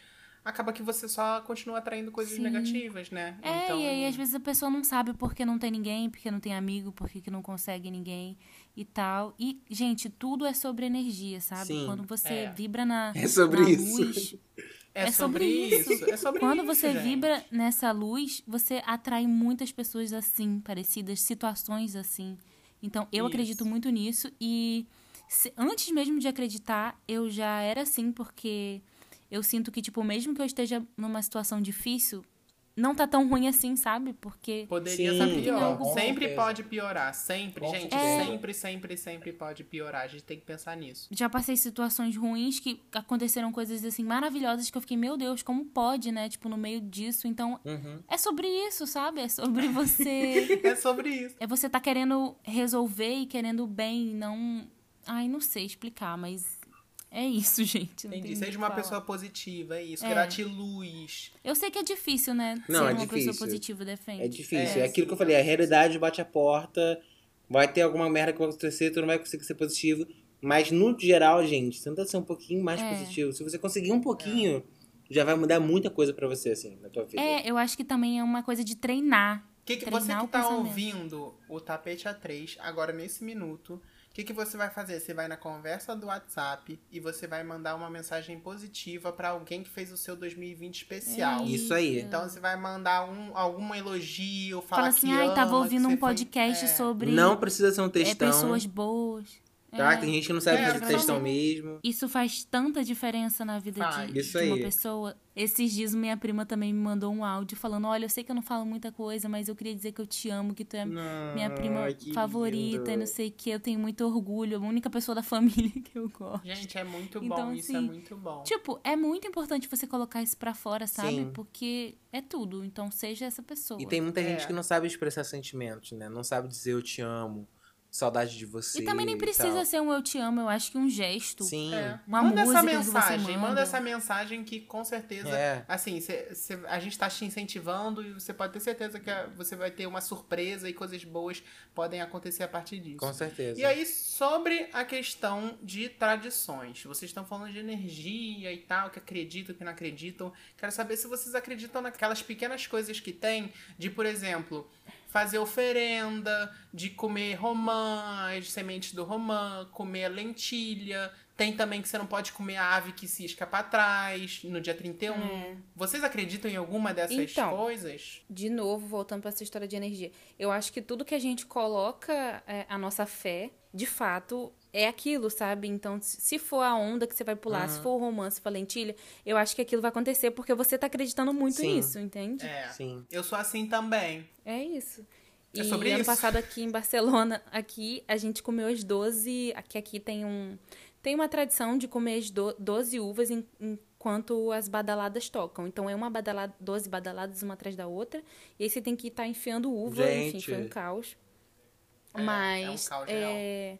Speaker 2: acaba que você só continua atraindo coisas
Speaker 4: Sim.
Speaker 2: negativas, né?
Speaker 4: É,
Speaker 2: então,
Speaker 4: e aí às vezes a pessoa não sabe porque não tem ninguém, porque não tem amigo, porque que não consegue ninguém e tal. E, gente, tudo é sobre energia, sabe?
Speaker 3: Sim,
Speaker 4: Quando você
Speaker 2: é.
Speaker 4: vibra na,
Speaker 3: É sobre
Speaker 4: na
Speaker 3: isso.
Speaker 4: luz.
Speaker 2: é,
Speaker 4: é
Speaker 2: sobre,
Speaker 4: sobre
Speaker 2: isso.
Speaker 4: isso.
Speaker 2: É sobre
Speaker 4: Quando
Speaker 2: isso,
Speaker 4: você
Speaker 2: gente.
Speaker 4: vibra nessa luz, você atrai muitas pessoas assim, parecidas, situações assim. Então, eu
Speaker 2: Isso.
Speaker 4: acredito muito nisso e se- antes mesmo de acreditar, eu já era assim, porque eu sinto que, tipo, mesmo que eu esteja numa situação difícil, não tá tão ruim assim, sabe? Porque
Speaker 2: Poderia estar pior.
Speaker 3: certeza.
Speaker 2: Sempre pode piorar. Sempre,
Speaker 3: Com
Speaker 2: gente.
Speaker 3: certeza.
Speaker 2: Sempre, sempre, sempre pode piorar. A gente tem que pensar nisso.
Speaker 4: já passei situações ruins que aconteceram coisas assim maravilhosas que eu fiquei, meu Deus, como pode, né? Tipo, no meio disso. Então,
Speaker 3: Uhum.
Speaker 4: é sobre isso, sabe? É sobre você.
Speaker 2: É sobre isso.
Speaker 4: é você tá querendo resolver e querendo o bem, não. Ai, não sei explicar, mas é isso, gente. não
Speaker 2: Entendi. Seja uma
Speaker 4: falar.
Speaker 2: pessoa positiva, é isso.
Speaker 4: É.
Speaker 2: Gratiluz.
Speaker 4: Eu sei que é difícil, né?
Speaker 3: Não,
Speaker 4: Ser
Speaker 3: é
Speaker 4: uma
Speaker 3: difícil.
Speaker 4: pessoa positiva defende.
Speaker 3: É difícil.
Speaker 2: É,
Speaker 3: É, aquilo que eu falei, a realidade bate a porta, vai ter alguma merda que vai acontecer, tu não vai conseguir ser positivo. Mas no geral, gente, tenta ser um pouquinho mais
Speaker 4: É.
Speaker 3: positivo. Se você conseguir um pouquinho, já vai mudar muita coisa pra você, assim, na tua vida.
Speaker 4: É, eu acho que também é uma coisa de treinar.
Speaker 2: Que que,
Speaker 4: Treinar
Speaker 2: você que
Speaker 4: o
Speaker 2: tá
Speaker 4: pensamento.
Speaker 2: ouvindo o Tapete A3 agora nesse minuto, o que, que você vai fazer? Você vai na conversa do WhatsApp e você vai mandar uma mensagem positiva pra alguém que fez o seu 2020 especial.
Speaker 4: É
Speaker 3: Isso aí.
Speaker 2: Então você vai mandar um, algum elogio, falar
Speaker 4: Fala assim,
Speaker 2: que
Speaker 4: ai,
Speaker 2: ama,
Speaker 4: tava ouvindo um
Speaker 2: foi-
Speaker 4: podcast
Speaker 2: é.
Speaker 4: sobre
Speaker 3: Não precisa ser um
Speaker 4: é,
Speaker 3: textão.
Speaker 4: pessoas boas.
Speaker 3: Tá?
Speaker 4: É.
Speaker 3: Tem gente que não sabe
Speaker 2: É,
Speaker 3: fazer textão mesmo.
Speaker 4: Isso faz tanta diferença na vida de, de uma
Speaker 3: aí.
Speaker 4: pessoa. Esses dias minha prima também me mandou um áudio falando: Olha, eu sei que eu não falo muita coisa, mas eu queria dizer que eu te amo, que tu é minha prima favorita
Speaker 3: lindo.
Speaker 4: e não sei o que. Eu tenho muito orgulho, a única pessoa da família que eu gosto.
Speaker 2: Gente, é muito bom,
Speaker 4: Então,
Speaker 2: isso é
Speaker 4: assim,
Speaker 2: muito bom.
Speaker 4: Tipo, é muito importante você colocar isso pra fora, sabe?
Speaker 3: Sim.
Speaker 4: Porque é tudo. Então, seja essa pessoa.
Speaker 3: E tem muita gente
Speaker 2: É.
Speaker 3: que não sabe expressar sentimentos, né? Não sabe dizer eu te amo, saudade de você.
Speaker 4: E também nem precisa ser um eu te amo, eu acho que um gesto.
Speaker 3: Sim.
Speaker 2: É.
Speaker 4: Uma
Speaker 2: manda essa
Speaker 4: música que você
Speaker 2: mensagem, manda.
Speaker 4: manda.
Speaker 2: essa mensagem que com certeza,
Speaker 3: É.
Speaker 2: assim, cê- cê- a gente tá te incentivando e você pode ter certeza que você vai ter uma surpresa e coisas boas podem acontecer a partir disso.
Speaker 3: Com certeza.
Speaker 2: E aí, sobre a questão de tradições, vocês estão falando de energia e tal, que acreditam, que não acreditam. Quero saber se vocês acreditam naquelas pequenas coisas que tem, de, por exemplo, fazer oferenda, de comer romã, as sementes do romã, comer lentilha. Tem também que você não pode comer a ave que cisca pra trás no dia 31. Vocês acreditam em alguma dessas
Speaker 5: Então.
Speaker 2: coisas?
Speaker 5: De novo, voltando para essa história de energia. Eu acho que tudo que a gente coloca é, a nossa fé, de fato, é aquilo, sabe? Então, se for a onda que você vai pular, se for o romance, se for a lentilha, eu acho que aquilo vai acontecer porque você tá acreditando muito
Speaker 3: Sim.
Speaker 5: nisso, entende?
Speaker 2: É.
Speaker 3: Sim.
Speaker 2: Eu sou assim também.
Speaker 5: É isso.
Speaker 2: É
Speaker 5: E
Speaker 2: sobre
Speaker 5: ano
Speaker 2: isso?
Speaker 5: passado aqui em Barcelona, aqui a gente comeu as 12, aqui aqui tem um tem uma tradição de comer as do, 12 uvas em- enquanto as badaladas tocam. Então é uma badalada, 12 badaladas uma atrás da outra, e aí você tem que estar enfiando uva, enfim,
Speaker 3: Gente.
Speaker 5: foi um caos.
Speaker 2: É,
Speaker 5: Mas
Speaker 2: é um caos
Speaker 5: é,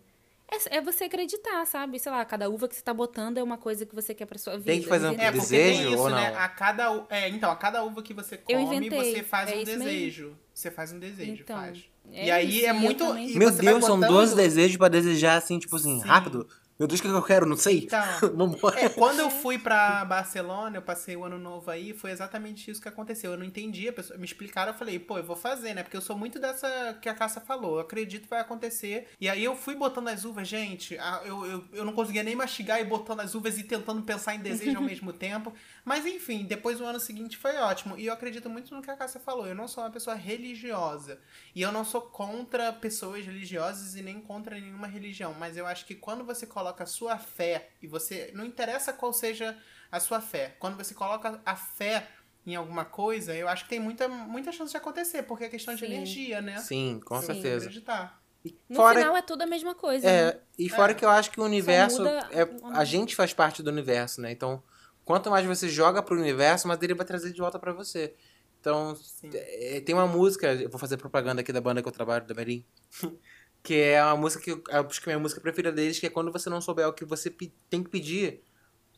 Speaker 5: É, é você acreditar, sabe? Sei lá, cada uva que você tá botando é uma coisa que você quer pra sua vida.
Speaker 3: Tem que fazer um?
Speaker 2: É, porque
Speaker 3: Desejo
Speaker 2: tem isso,
Speaker 3: ou
Speaker 2: né?
Speaker 3: não?
Speaker 2: A cada, é, então, a cada uva que você
Speaker 5: Eu
Speaker 2: come,
Speaker 5: inventei,
Speaker 2: você faz
Speaker 5: é
Speaker 2: um
Speaker 5: isso mesmo.
Speaker 2: desejo. Você faz um desejo,
Speaker 5: Então,
Speaker 2: faz.
Speaker 5: é
Speaker 2: e aí
Speaker 5: isso,
Speaker 2: é muito.
Speaker 3: Meu Deus, são
Speaker 2: botando-
Speaker 3: 12 desejos pra desejar, assim, tipo assim,
Speaker 2: Sim.
Speaker 3: rápido. Meu Deus, o que que eu quero? Não sei.
Speaker 2: Então,
Speaker 3: Vambora.
Speaker 2: É, quando eu fui pra Barcelona, eu passei o ano novo aí, foi exatamente isso que aconteceu. Eu não entendi, a pessoa, me explicaram, eu falei, pô, eu vou fazer, né? Porque eu sou muito dessa que a Cássia falou. Eu acredito que vai acontecer. E aí eu fui botando as uvas, gente, eu, eu, eu não conseguia nem mastigar e botando as uvas e tentando pensar em desejo ao mesmo tempo. Mas enfim, depois o ano seguinte foi ótimo. E eu acredito muito no que a Cássia falou. Eu não sou uma pessoa religiosa. E eu não sou contra pessoas religiosas e nem contra nenhuma religião. Mas eu acho que quando você coloca a sua fé, e você. Não interessa qual seja a sua fé. Quando você coloca a fé em alguma coisa, eu acho que tem muita, muita chance de acontecer, porque é questão de
Speaker 5: Sim.
Speaker 2: energia, né?
Speaker 3: Sim, com
Speaker 2: que
Speaker 3: certeza.
Speaker 2: acreditar.
Speaker 5: No
Speaker 3: Fora-
Speaker 5: final é tudo a mesma coisa. né?
Speaker 3: É, e fora
Speaker 2: É.
Speaker 3: que eu acho que o universo.
Speaker 5: muda
Speaker 3: É, a gente faz parte do universo, né? Então, quanto mais você joga pro universo, mais ele vai trazer de volta pra você. Então, é, tem uma música, eu vou fazer propaganda aqui da banda que eu trabalho, da Merim, que é uma música que eu acho que é a minha música preferida deles, que é quando você não souber o que você tem que pedir,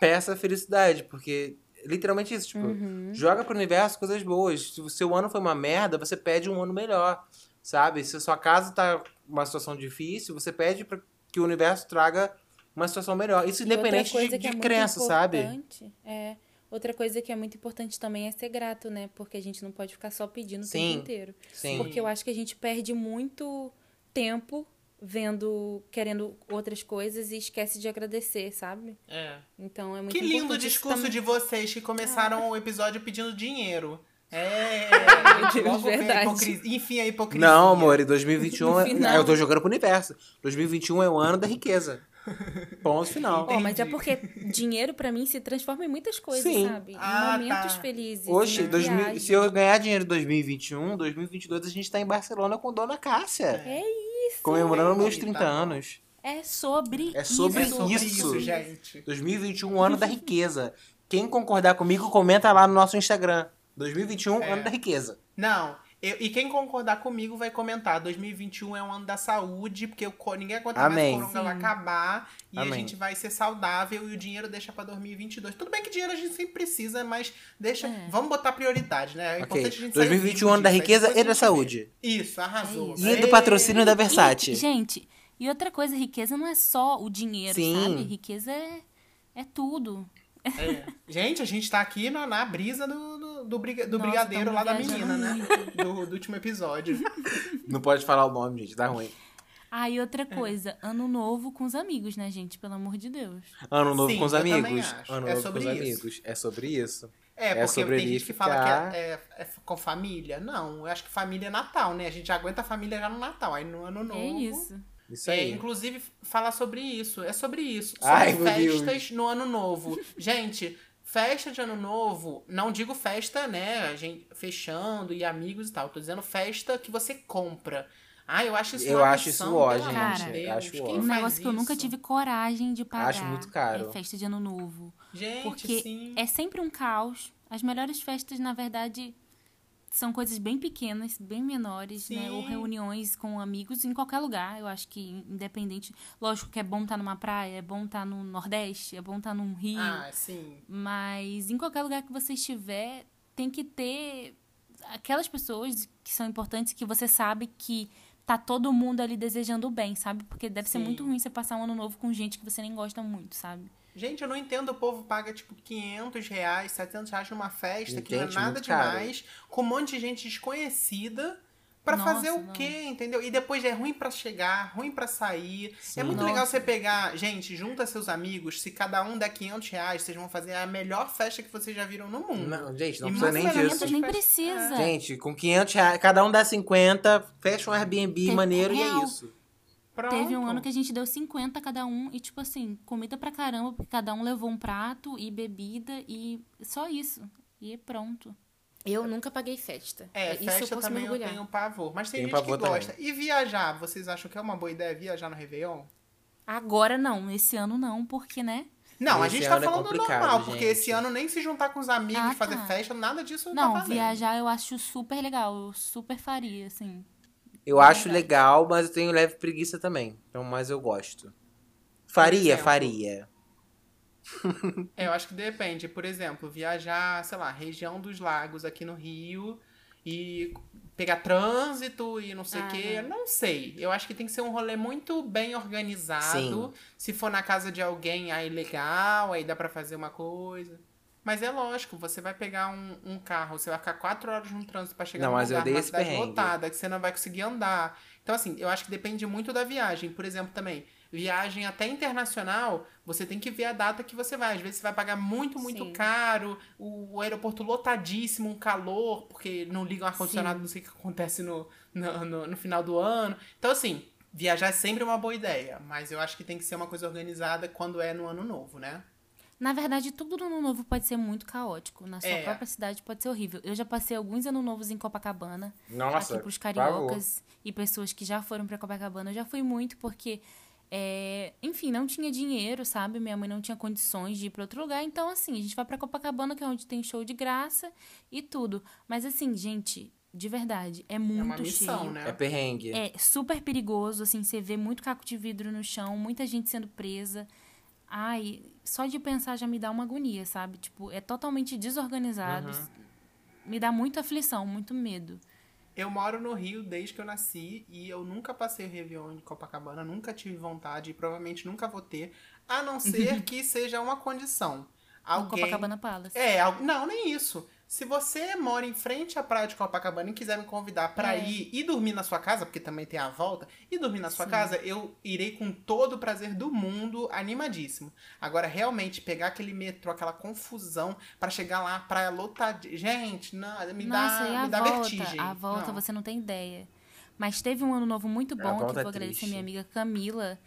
Speaker 3: peça a felicidade, porque literalmente isso, tipo,
Speaker 5: Uhum.
Speaker 3: joga pro universo coisas boas. Se o seu ano foi uma merda, você pede um ano melhor, sabe? Se a sua casa tá uma situação difícil, você pede para que o universo traga uma situação melhor. Isso independente de,
Speaker 5: que
Speaker 3: de
Speaker 5: é
Speaker 3: crença, sabe?
Speaker 5: importante, É. Outra coisa que é muito importante também é ser grato, né? Porque a gente não pode ficar só pedindo o
Speaker 3: Sim.
Speaker 5: tempo inteiro.
Speaker 3: Sim.
Speaker 5: Porque eu acho que a gente perde muito tempo vendo, querendo outras coisas e esquece de agradecer, sabe?
Speaker 2: É.
Speaker 5: Então é muito
Speaker 2: Que lindo discurso
Speaker 5: também.
Speaker 2: de vocês que começaram o episódio pedindo dinheiro. É,
Speaker 5: Deus,
Speaker 2: a
Speaker 5: verdade.
Speaker 2: hipocrisia. Enfim, a hipocrisia.
Speaker 3: Não, amor, em 2021
Speaker 5: No
Speaker 3: é-
Speaker 5: final.
Speaker 3: eu tô jogando pro universo. 2021 é o ano da riqueza. Ponto final.
Speaker 5: Mas é porque dinheiro pra mim se transforma em muitas coisas,
Speaker 3: Sim.
Speaker 5: sabe? Em
Speaker 2: Ah,
Speaker 5: momentos
Speaker 2: tá.
Speaker 5: felizes.
Speaker 3: 2000
Speaker 5: viagem.
Speaker 3: se eu ganhar dinheiro em 2021, 2022 a gente tá em Barcelona com Dona Cássia.
Speaker 5: É isso.
Speaker 3: Comemorando meus
Speaker 2: Tá
Speaker 3: 30
Speaker 2: bom.
Speaker 3: anos.
Speaker 4: É sobre
Speaker 3: É sobre
Speaker 2: É sobre
Speaker 3: isso.
Speaker 2: isso, gente.
Speaker 3: 2021, ano da riqueza. Quem concordar comigo, comenta lá no nosso Instagram. 2021,
Speaker 2: É.
Speaker 3: ano da riqueza.
Speaker 2: Não. Eu- e quem concordar comigo vai comentar. 2021 é um ano da saúde, porque o, ninguém aguenta
Speaker 3: Amém.
Speaker 2: mais, o corona vai acabar. E a
Speaker 3: Amém.
Speaker 2: gente vai ser saudável e o dinheiro deixa pra 2022. Tudo bem que dinheiro a gente sempre precisa, mas deixa.
Speaker 4: É.
Speaker 2: Vamos botar prioridade, né? É
Speaker 3: Ok.
Speaker 2: importante a gente sair
Speaker 3: 2021,
Speaker 2: vivo
Speaker 3: ano da riqueza e
Speaker 2: a
Speaker 3: da saúde.
Speaker 2: Isso, arrasou.
Speaker 4: É isso.
Speaker 3: E do patrocínio da Versace.
Speaker 4: E, gente, e outra coisa, riqueza não é só o dinheiro,
Speaker 3: Sim.
Speaker 4: sabe? Riqueza é, é tudo.
Speaker 2: É. Gente, a gente tá aqui na, na brisa do, do, do, briga- do
Speaker 4: Nossa,
Speaker 2: brigadeiro lá da menina, né? Do, do último episódio.
Speaker 3: Não pode falar o nome, gente, dá ruim.
Speaker 4: Ah, e outra coisa, ano novo com os amigos, né, gente? Pelo amor de Deus.
Speaker 3: Ano novo
Speaker 2: Sim,
Speaker 3: com os amigos.
Speaker 2: acho.
Speaker 3: Ano
Speaker 2: É
Speaker 3: novo com os
Speaker 2: sobre isso.
Speaker 3: amigos. É sobre isso.
Speaker 2: É,
Speaker 3: É
Speaker 2: porque
Speaker 3: sobre
Speaker 2: tem gente que fala que é, é- é com família. Não, eu acho que família é Natal, né? A gente aguenta a família já no Natal. Aí no ano novo.
Speaker 4: É isso.
Speaker 3: Isso
Speaker 2: É,
Speaker 3: aí.
Speaker 2: inclusive, falar sobre isso. É sobre isso. Sobre
Speaker 3: Ai,
Speaker 2: festas no ano novo. Gente, festa de ano novo, não digo festa, né? A gente fechando e amigos e tal. Tô dizendo festa que você compra. Ah, eu acho isso
Speaker 3: Eu acho isso
Speaker 2: missão,
Speaker 3: ó,
Speaker 2: pelo amor
Speaker 4: gente.
Speaker 2: Deus.
Speaker 3: Acho
Speaker 2: Quem
Speaker 3: ó.
Speaker 4: Um negócio que eu nunca
Speaker 2: isso?
Speaker 4: tive coragem de pagar.
Speaker 3: Acho muito caro.
Speaker 4: É festa de ano novo.
Speaker 2: Gente,
Speaker 4: Porque
Speaker 2: sim.
Speaker 4: é sempre um caos. As melhores festas, na verdade, são coisas bem pequenas, bem menores, né?
Speaker 2: Sim.
Speaker 4: Ou reuniões com amigos em qualquer lugar. Eu acho que independente. Lógico que é bom estar numa praia, é bom estar no Nordeste, é bom estar num Rio.
Speaker 2: Ah, sim.
Speaker 4: Mas em qualquer lugar que você estiver, tem que ter aquelas pessoas que são importantes que você sabe que tá todo mundo ali desejando o bem, sabe? Porque deve ser
Speaker 2: Sim.
Speaker 4: muito ruim você passar um ano novo com gente que você nem gosta muito, sabe?
Speaker 2: Gente, eu não entendo, o povo paga tipo 500 reais, 700 reais numa festa, que não é
Speaker 3: Entende?
Speaker 2: nada
Speaker 3: Muito caro.
Speaker 2: demais, com um monte de gente desconhecida, pra
Speaker 4: Nossa,
Speaker 2: fazer o
Speaker 4: não.
Speaker 2: quê, entendeu? E depois é ruim pra chegar, ruim pra sair. É muito
Speaker 4: Nossa.
Speaker 2: legal você pegar, gente, junta seus amigos, se cada um der 500 reais, vocês vão fazer a melhor festa que vocês já viram no mundo.
Speaker 3: Não, gente, não
Speaker 2: E
Speaker 3: precisa nem disso.
Speaker 4: Nem
Speaker 2: festa-
Speaker 4: precisa.
Speaker 3: Gente, com 500 reais, cada um dá 50, fecha um Airbnb
Speaker 4: Tem-
Speaker 3: maneiro e é
Speaker 4: real.
Speaker 3: isso.
Speaker 2: Pronto.
Speaker 4: Teve um ano que a gente deu 50 cada um e, tipo assim, comida pra caramba, porque cada um levou um prato e bebida e só isso. E pronto.
Speaker 5: Eu nunca paguei festa.
Speaker 2: É,
Speaker 5: Isso
Speaker 2: festa
Speaker 5: eu posso
Speaker 2: também eu tenho pavor. Mas tem
Speaker 3: Tenho
Speaker 2: gente que
Speaker 3: pavor também.
Speaker 2: gosta. E viajar, vocês acham que é uma boa ideia viajar no Réveillon?
Speaker 4: Agora não, esse ano não, porque, né?
Speaker 2: Não, a
Speaker 3: Esse
Speaker 2: gente tá
Speaker 3: é
Speaker 2: falando
Speaker 3: complicado,
Speaker 2: normal, porque
Speaker 3: gente.
Speaker 2: esse ano nem se juntar com os amigos
Speaker 4: Ah,
Speaker 2: e fazer
Speaker 4: tá.
Speaker 2: festa, nada disso tá
Speaker 4: Não,
Speaker 2: valendo.
Speaker 4: viajar eu acho super legal, eu super faria, assim.
Speaker 3: Eu acho legal, mas eu tenho leve preguiça também. Então, mas eu gosto. Faria, faria.
Speaker 2: É, eu acho que depende. Por exemplo, viajar, sei lá, região dos lagos aqui no Rio e pegar trânsito e não sei o quê. Não sei. Eu acho que tem que ser um rolê muito bem organizado.
Speaker 3: Sim.
Speaker 2: Se for na casa de alguém, aí legal, aí dá pra fazer uma coisa. Mas é lógico, você vai pegar um, um carro, você vai ficar quatro horas no trânsito pra chegar
Speaker 3: Não,
Speaker 2: num
Speaker 3: mas eu
Speaker 2: lugar,
Speaker 3: dei
Speaker 2: numa
Speaker 3: esse
Speaker 2: cidade
Speaker 3: perrengue.
Speaker 2: lotada, que você não vai conseguir andar. Então, assim, eu acho que depende muito da viagem. Por exemplo, também, viagem até internacional, você tem que ver a data que você vai. Às vezes você vai pagar muito, muito
Speaker 5: Sim.
Speaker 2: caro, o, o aeroporto lotadíssimo, um calor, porque não liga o ar-condicionado, não sei o que acontece no, no, no, no final do ano. Então, assim, viajar é sempre uma boa ideia, mas eu acho que tem que ser uma coisa organizada quando é no ano novo, né?
Speaker 4: Na verdade, tudo no ano novo pode ser muito caótico. Na sua
Speaker 2: É.
Speaker 4: própria cidade pode ser horrível. Eu já passei alguns anos novos em Copacabana.
Speaker 3: Nossa,
Speaker 4: aqui pros
Speaker 3: por favor.
Speaker 4: cariocas e pessoas que já foram pra Copacabana. Eu já fui muito porque, é, enfim, não tinha dinheiro, sabe? Minha mãe não tinha condições de ir pra outro lugar. Então, assim, a gente vai pra Copacabana, que é onde tem show de graça e tudo. Mas, assim, gente, de verdade, é muito
Speaker 2: é uma missão,
Speaker 4: cheio.
Speaker 2: né?
Speaker 3: É perrengue.
Speaker 4: É super perigoso, assim, você vê muito caco de vidro no chão, muita gente sendo presa. Ai, só de pensar já me dá uma agonia, sabe? Tipo, é totalmente desorganizado. Me dá muita aflição, muito medo.
Speaker 2: Eu moro no Rio desde que eu nasci e eu nunca passei o Réveillon em Copacabana, nunca tive vontade e provavelmente nunca vou ter, a não ser que seja uma condição.
Speaker 4: No
Speaker 2: Alguém...
Speaker 4: Copacabana Palace.
Speaker 2: É, não, nem isso. Se você mora em frente à praia de Copacabana e quiser me convidar pra
Speaker 4: É.
Speaker 2: ir e dormir na sua casa, porque também tem a volta, e dormir na sua
Speaker 4: Sim.
Speaker 2: casa, eu irei com todo o prazer do mundo, animadíssimo. Agora, realmente, pegar aquele metrô, aquela confusão pra chegar lá, praia lotada. Gente, não, me
Speaker 4: Nossa,
Speaker 2: dá,
Speaker 4: e a
Speaker 2: me dá
Speaker 4: volta?
Speaker 2: vertigem.
Speaker 4: A volta,
Speaker 2: Não.
Speaker 4: você não tem ideia. Mas teve um ano novo muito bom, que vou
Speaker 3: é
Speaker 4: agradecer a minha amiga Camila,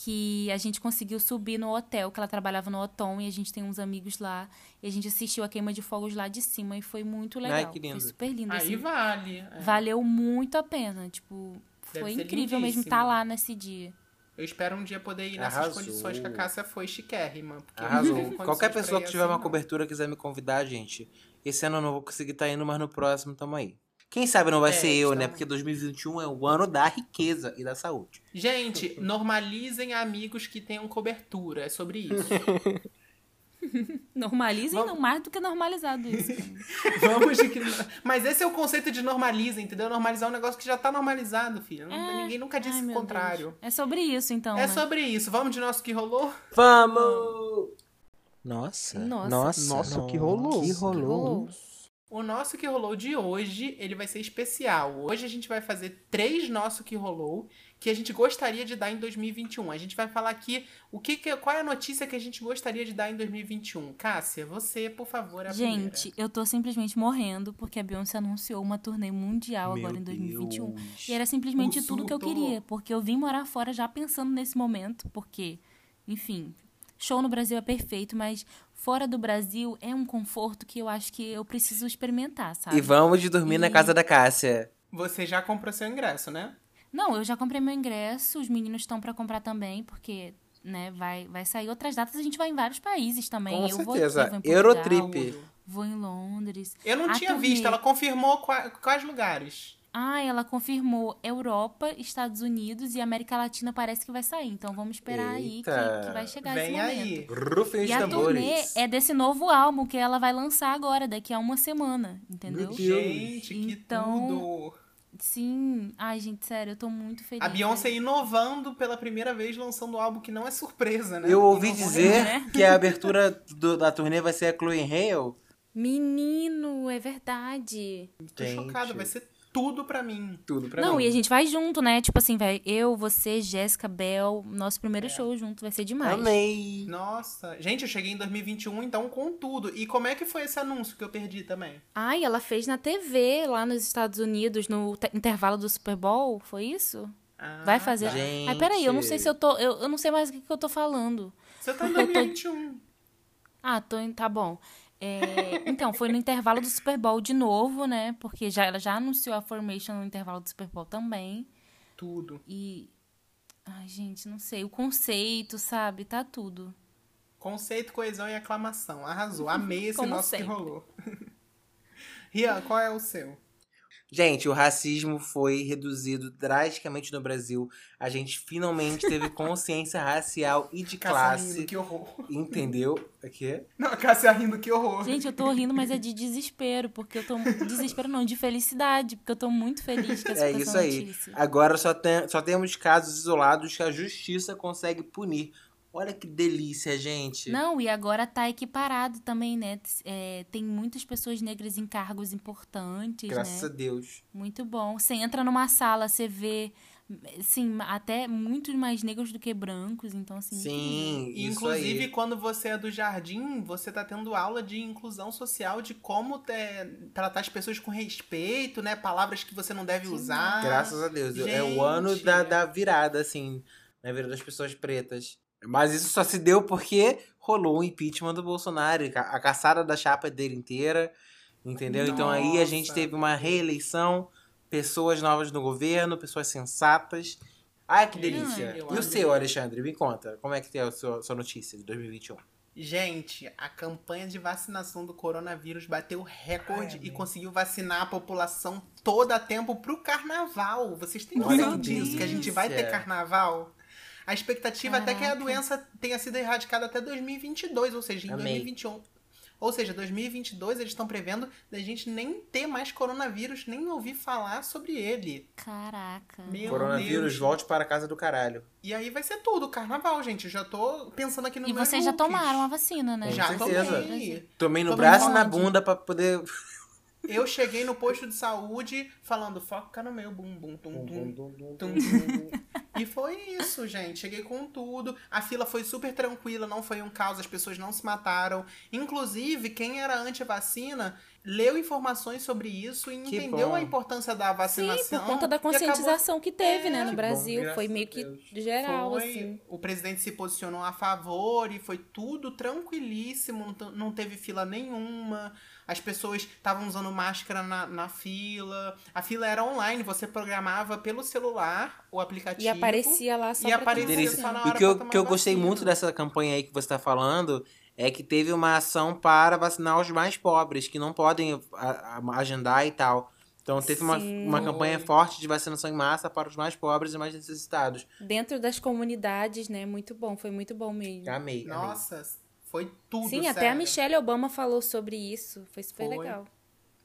Speaker 4: que a gente conseguiu subir no hotel, que ela trabalhava no Otom, e a gente tem uns amigos lá. E a gente assistiu a queima de fogos lá de cima e foi muito
Speaker 3: Ai,
Speaker 4: legal.
Speaker 3: que lindo.
Speaker 4: Foi super lindo,
Speaker 2: Aí
Speaker 4: assim.
Speaker 2: vale. é.
Speaker 4: Valeu muito a pena. Tipo,
Speaker 2: Deve
Speaker 4: foi incrível mesmo
Speaker 2: lindíssimo.
Speaker 4: estar lá nesse dia.
Speaker 2: Eu espero um dia poder ir nessas
Speaker 3: Arrasou.
Speaker 2: condições que a Cássia foi chiquérrima.
Speaker 3: Arrasou. Qualquer pessoa que tiver
Speaker 2: assim,
Speaker 3: uma
Speaker 2: não.
Speaker 3: cobertura e quiser me convidar, gente, esse ano eu não vou conseguir estar indo, mas no próximo tamo aí. Quem sabe não vai
Speaker 2: É,
Speaker 3: ser eu, né?
Speaker 2: estamos-
Speaker 3: Porque 2021 é o ano da riqueza e da saúde.
Speaker 2: Gente, normalizem amigos que tenham cobertura. É sobre isso.
Speaker 4: Normalizem,
Speaker 2: Vamos-
Speaker 4: não mais do que normalizado isso.
Speaker 2: Vamos de que... Mas esse é o conceito de normaliza, entendeu? Normalizar um negócio que já tá normalizado, filho. Não- Ninguém nunca disse
Speaker 4: Ai,
Speaker 2: o contrário.
Speaker 4: Deus. É sobre isso, então.
Speaker 2: É
Speaker 4: né?
Speaker 2: sobre isso. Vamos de nosso que rolou?
Speaker 3: Vamos! Nossa.
Speaker 4: Nossa.
Speaker 3: Nossa.
Speaker 6: Nossa, o que rolou?
Speaker 3: Que
Speaker 4: Que
Speaker 3: rolou.
Speaker 2: O nosso que rolou de hoje, ele vai ser especial. Hoje a gente vai fazer três nosso que rolou que a gente gostaria de dar em 2021. A gente vai falar aqui o que, que qual é a notícia que a gente gostaria de dar em 2021. Cássia, você, por favor, é a
Speaker 4: Gente, eu tô simplesmente morrendo porque a Beyoncé anunciou uma turnê mundial
Speaker 3: Meu
Speaker 4: agora em 2021.
Speaker 3: Deus.
Speaker 4: E era simplesmente
Speaker 2: O
Speaker 4: tudo que eu
Speaker 2: surto.
Speaker 4: queria, porque eu vim morar fora já pensando nesse momento, porque, enfim, show no Brasil é perfeito, mas fora do Brasil é um conforto que eu acho que eu preciso experimentar, sabe?
Speaker 3: E vamos de dormir na
Speaker 4: E-
Speaker 3: casa da Cássia.
Speaker 2: Você já comprou seu ingresso, né?
Speaker 4: Não, eu já comprei meu ingresso, os meninos estão pra comprar também, porque, né, vai, vai sair outras datas, a gente vai em vários países também.
Speaker 3: Com
Speaker 4: eu vou
Speaker 3: certeza.
Speaker 4: aqui, vou
Speaker 3: Eurotrip.
Speaker 4: Vou em Londres.
Speaker 2: Eu não
Speaker 4: A
Speaker 2: tinha
Speaker 4: turnê-
Speaker 2: visto, ela confirmou qua- quais lugares.
Speaker 4: Ah, ela confirmou Europa, Estados Unidos e América Latina parece que vai sair. Então vamos esperar aí que,
Speaker 3: Eita.
Speaker 4: que vai chegar esse
Speaker 2: Vem
Speaker 4: momento.
Speaker 2: aí.
Speaker 3: Rufem os
Speaker 4: E a turnê
Speaker 3: tambores.
Speaker 4: é desse novo álbum que ela vai lançar agora, daqui a uma semana, entendeu?
Speaker 3: Meu Deus.
Speaker 2: Gente, que
Speaker 4: Então,
Speaker 2: tudo.
Speaker 4: Sim. Ai, gente, sério, eu tô muito feliz.
Speaker 2: A Beyoncé inovando pela primeira vez, lançando um álbum que não é surpresa, né?
Speaker 3: Eu ouvi dizer
Speaker 4: né?
Speaker 3: que a abertura do- da turnê vai ser a Chloe Hale.
Speaker 5: Menino, é verdade.
Speaker 2: Tô
Speaker 3: Gente.
Speaker 2: chocado, vai ser tudo pra mim.
Speaker 3: Tudo pra
Speaker 4: Não,
Speaker 3: mim.
Speaker 4: e a gente vai junto, né? Tipo assim, vai eu, você, Jéssica, Bel, nosso primeiro
Speaker 2: É.
Speaker 4: show junto, vai ser demais.
Speaker 3: Amei.
Speaker 2: Nossa, gente, eu cheguei em 2021 então com tudo. E como é que foi esse anúncio que eu perdi também?
Speaker 5: Ai, ela fez na TV lá nos Estados Unidos, no te- intervalo do Super Bowl, foi isso?
Speaker 2: Ah,
Speaker 4: Vai fazer.
Speaker 3: Gente.
Speaker 4: Ai, peraí, eu não sei se eu tô. Eu, eu não sei mais o que, que eu tô falando.
Speaker 2: Você tá em 2021.
Speaker 4: Ah, tô em, tá bom. É, então, foi no intervalo do Super Bowl de novo, né? Porque já, ela já anunciou a Formation no intervalo do Super Bowl também.
Speaker 2: Tudo.
Speaker 4: E. Ai, gente, não sei. O conceito, sabe? Tá tudo.
Speaker 2: Conceito, coesão e aclamação. Arrasou. Amei esse
Speaker 4: Como
Speaker 2: nosso
Speaker 4: sempre.
Speaker 2: que rolou. Rian, qual é o seu?
Speaker 3: Gente, o racismo foi reduzido drasticamente no Brasil. A gente finalmente teve consciência racial e de
Speaker 2: Cássia rindo,
Speaker 3: classe.
Speaker 2: que horror.
Speaker 3: Entendeu? O quê?
Speaker 2: Não, a Cássia rindo, que horror.
Speaker 4: Gente, eu tô rindo, mas é de desespero, porque eu tô. Desespero não, de felicidade, porque eu tô muito feliz com essa,
Speaker 3: É isso aí.
Speaker 4: notícia.
Speaker 3: Agora só, tem, só temos casos isolados que a justiça consegue punir. Olha que delícia, gente.
Speaker 4: Não, e agora tá equiparado também, né? É, tem muitas pessoas negras em cargos importantes,
Speaker 3: Graças a
Speaker 4: né?
Speaker 3: Deus.
Speaker 4: Muito bom. Você entra numa sala, você vê, assim, até muitos mais negros do que brancos, então, assim...
Speaker 3: Sim,
Speaker 2: E,
Speaker 3: isso
Speaker 2: inclusive,
Speaker 3: aí.
Speaker 2: quando você é do jardim, você tá tendo aula de inclusão social, de como te- tratar as pessoas com respeito, né? Palavras que você não deve usar.
Speaker 3: Graças a Deus. É o
Speaker 2: gente.
Speaker 3: ano da, da virada, assim, na vida das pessoas pretas. Mas isso só se deu porque rolou o impeachment do Bolsonaro, a caçada da chapa dele inteira, entendeu? Então aí a gente
Speaker 2: Nossa.
Speaker 3: teve uma reeleição, pessoas novas no governo, pessoas sensatas. Ai, que delícia.
Speaker 2: eu
Speaker 3: e o seu, Alexandre? Me conta, como é que é a sua, sua notícia de 2021?
Speaker 2: Gente, a campanha de vacinação do coronavírus bateu recorde
Speaker 3: Ai,
Speaker 2: e conseguiu vacinar a população toda a tempo pro carnaval. Vocês têm noção
Speaker 3: que
Speaker 2: disso? Que a gente vai ter carnaval? A expectativa até que a
Speaker 4: Caraca.
Speaker 2: doença tenha sido erradicada até 2022, ou seja, em
Speaker 3: Amém.
Speaker 2: 2021. Ou seja, 2022 eles estão prevendo da gente nem ter mais coronavírus, nem ouvir falar sobre ele.
Speaker 4: Caraca.
Speaker 2: Meu
Speaker 3: Coronavírus,
Speaker 2: Deus.
Speaker 3: volte para a casa do caralho.
Speaker 2: E aí vai ser tudo, carnaval, gente. Eu já tô pensando aqui no
Speaker 4: E vocês já tomaram a vacina, né?
Speaker 3: Com
Speaker 2: Já
Speaker 3: certeza.
Speaker 2: tomei.
Speaker 3: Tomei no
Speaker 2: Todo
Speaker 3: braço e na bunda pra poder.
Speaker 2: Eu cheguei no posto de saúde falando, foca no meu bumbum, tum, tum, tum, tum. E foi isso, gente. Cheguei com tudo. A fila foi super tranquila, não foi um caos, as pessoas não se mataram. Inclusive, quem era anti-vacina leu informações sobre isso e
Speaker 3: Que
Speaker 2: entendeu
Speaker 3: bom.
Speaker 2: a importância da
Speaker 5: Sim,
Speaker 2: vacinação.
Speaker 5: por conta da
Speaker 2: e acabou-
Speaker 5: conscientização que teve, né,
Speaker 2: É,
Speaker 5: no
Speaker 3: que
Speaker 5: Brasil.
Speaker 3: bom,
Speaker 5: foi meio que geral,
Speaker 2: Foi,
Speaker 5: assim.
Speaker 2: O presidente se posicionou a favor e foi tudo tranquilíssimo, não teve fila nenhuma. As pessoas estavam usando máscara na, na fila. A fila era online, você programava pelo celular o aplicativo.
Speaker 5: E aparecia lá só
Speaker 2: E
Speaker 5: pra
Speaker 2: aparecia só na hora
Speaker 3: E o que eu, que eu gostei
Speaker 2: vacina.
Speaker 3: muito dessa campanha aí que você tá falando é que teve uma ação para vacinar os mais pobres, que não podem agendar e tal. Então teve uma, uma campanha forte de vacinação em massa para os mais pobres e mais necessitados.
Speaker 5: Dentro das comunidades, né? Muito bom, foi muito bom mesmo.
Speaker 3: Amei. amei.
Speaker 2: Nossa, foi tudo.
Speaker 5: Sim, até a
Speaker 2: sério.
Speaker 5: Michelle Obama falou sobre isso. Foi super
Speaker 2: Foi.
Speaker 5: legal.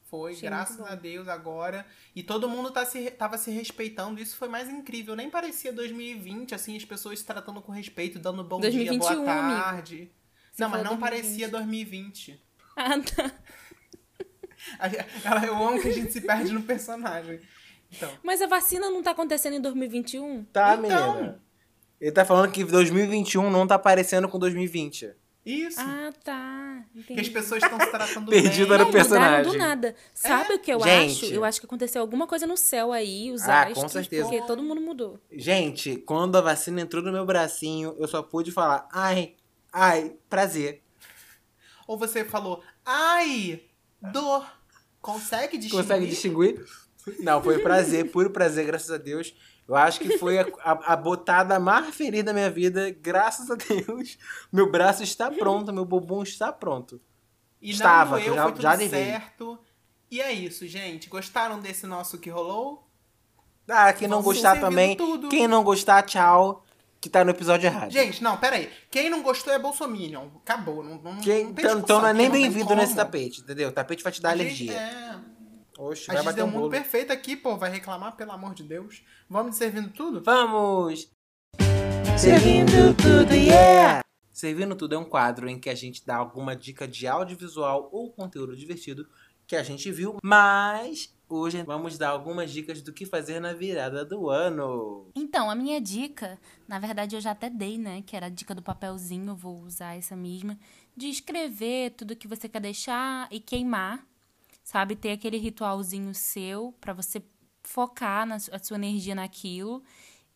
Speaker 2: Foi,
Speaker 5: Achei
Speaker 2: graças a Deus agora. E todo mundo tá se, tava se respeitando. Isso foi mais incrível. Nem parecia 2020, assim, as pessoas se tratando com respeito, dando bom dia,
Speaker 5: 2021,
Speaker 2: boa
Speaker 5: amigo.
Speaker 2: tarde.
Speaker 5: Você
Speaker 2: não, mas não
Speaker 5: 2020.
Speaker 2: parecia 2020.
Speaker 5: Ah, tá.
Speaker 2: A- Eu amo que a gente se perde no personagem. Então,
Speaker 5: Mas a vacina não tá acontecendo em 2021?
Speaker 3: Tá,
Speaker 2: Então.
Speaker 3: menina. Ele tá falando que 2021 não tá parecendo com 2020.
Speaker 2: Isso.
Speaker 5: Ah, tá.
Speaker 2: que as
Speaker 5: Entendi.
Speaker 2: pessoas estão se tratando
Speaker 3: Perdida
Speaker 2: bem.
Speaker 3: no
Speaker 5: Não,
Speaker 3: personagem.
Speaker 5: mudaram do nada. Sabe o que eu
Speaker 3: Gente.
Speaker 5: acho? Eu acho que aconteceu alguma coisa no céu aí, os
Speaker 3: Ah,
Speaker 5: astros,
Speaker 3: com certeza.
Speaker 5: porque todo mundo mudou.
Speaker 3: Gente, quando a vacina entrou no meu bracinho, eu só pude falar, ai, ai, prazer.
Speaker 2: Ou você falou, ai, dor. Consegue distinguir?
Speaker 3: Consegue distinguir? Não, foi prazer, puro prazer, graças a Deus. Eu acho que foi a, a- a botada mais feliz da minha vida, graças a Deus. Meu braço está pronto, meu bumbum está pronto.
Speaker 2: E
Speaker 3: Estava,
Speaker 2: não doeu,
Speaker 3: já-
Speaker 2: foi tudo
Speaker 3: já levei.
Speaker 2: certo. E é isso, gente. Gostaram desse nosso que rolou?
Speaker 3: Ah, quem não gostar também,
Speaker 2: tudo.
Speaker 3: quem não gostar, tchau, que tá no episódio errado.
Speaker 2: Gente, não, pera aí. Quem não gostou é Bolsominion. Acabou. Não, não,
Speaker 3: Quem,
Speaker 2: não tem
Speaker 3: então,
Speaker 2: discussão
Speaker 3: então não é nem bem-vindo nesse tapete, entendeu? O tapete vai te dar alergia.
Speaker 2: é.
Speaker 3: Oxe,
Speaker 2: A
Speaker 3: vai
Speaker 2: gente
Speaker 3: bater
Speaker 2: deu
Speaker 3: um
Speaker 2: mundo
Speaker 3: bolo.
Speaker 2: perfeito aqui, pô. Vai reclamar, pelo amor de Deus. Vamos servindo tudo?
Speaker 3: Vamos! Servindo tudo, yeah! Servindo tudo é um quadro em que a gente dá alguma dica de audiovisual ou conteúdo divertido que a gente viu, mas hoje vamos dar algumas dicas do que fazer na virada do ano.
Speaker 4: Então, a minha dica, na verdade eu já até dei, né? Que era a dica do papelzinho, vou usar essa mesma. De escrever tudo que você quer deixar e queimar. Sabe? Ter aquele ritualzinho seu pra você focar na, a sua energia naquilo.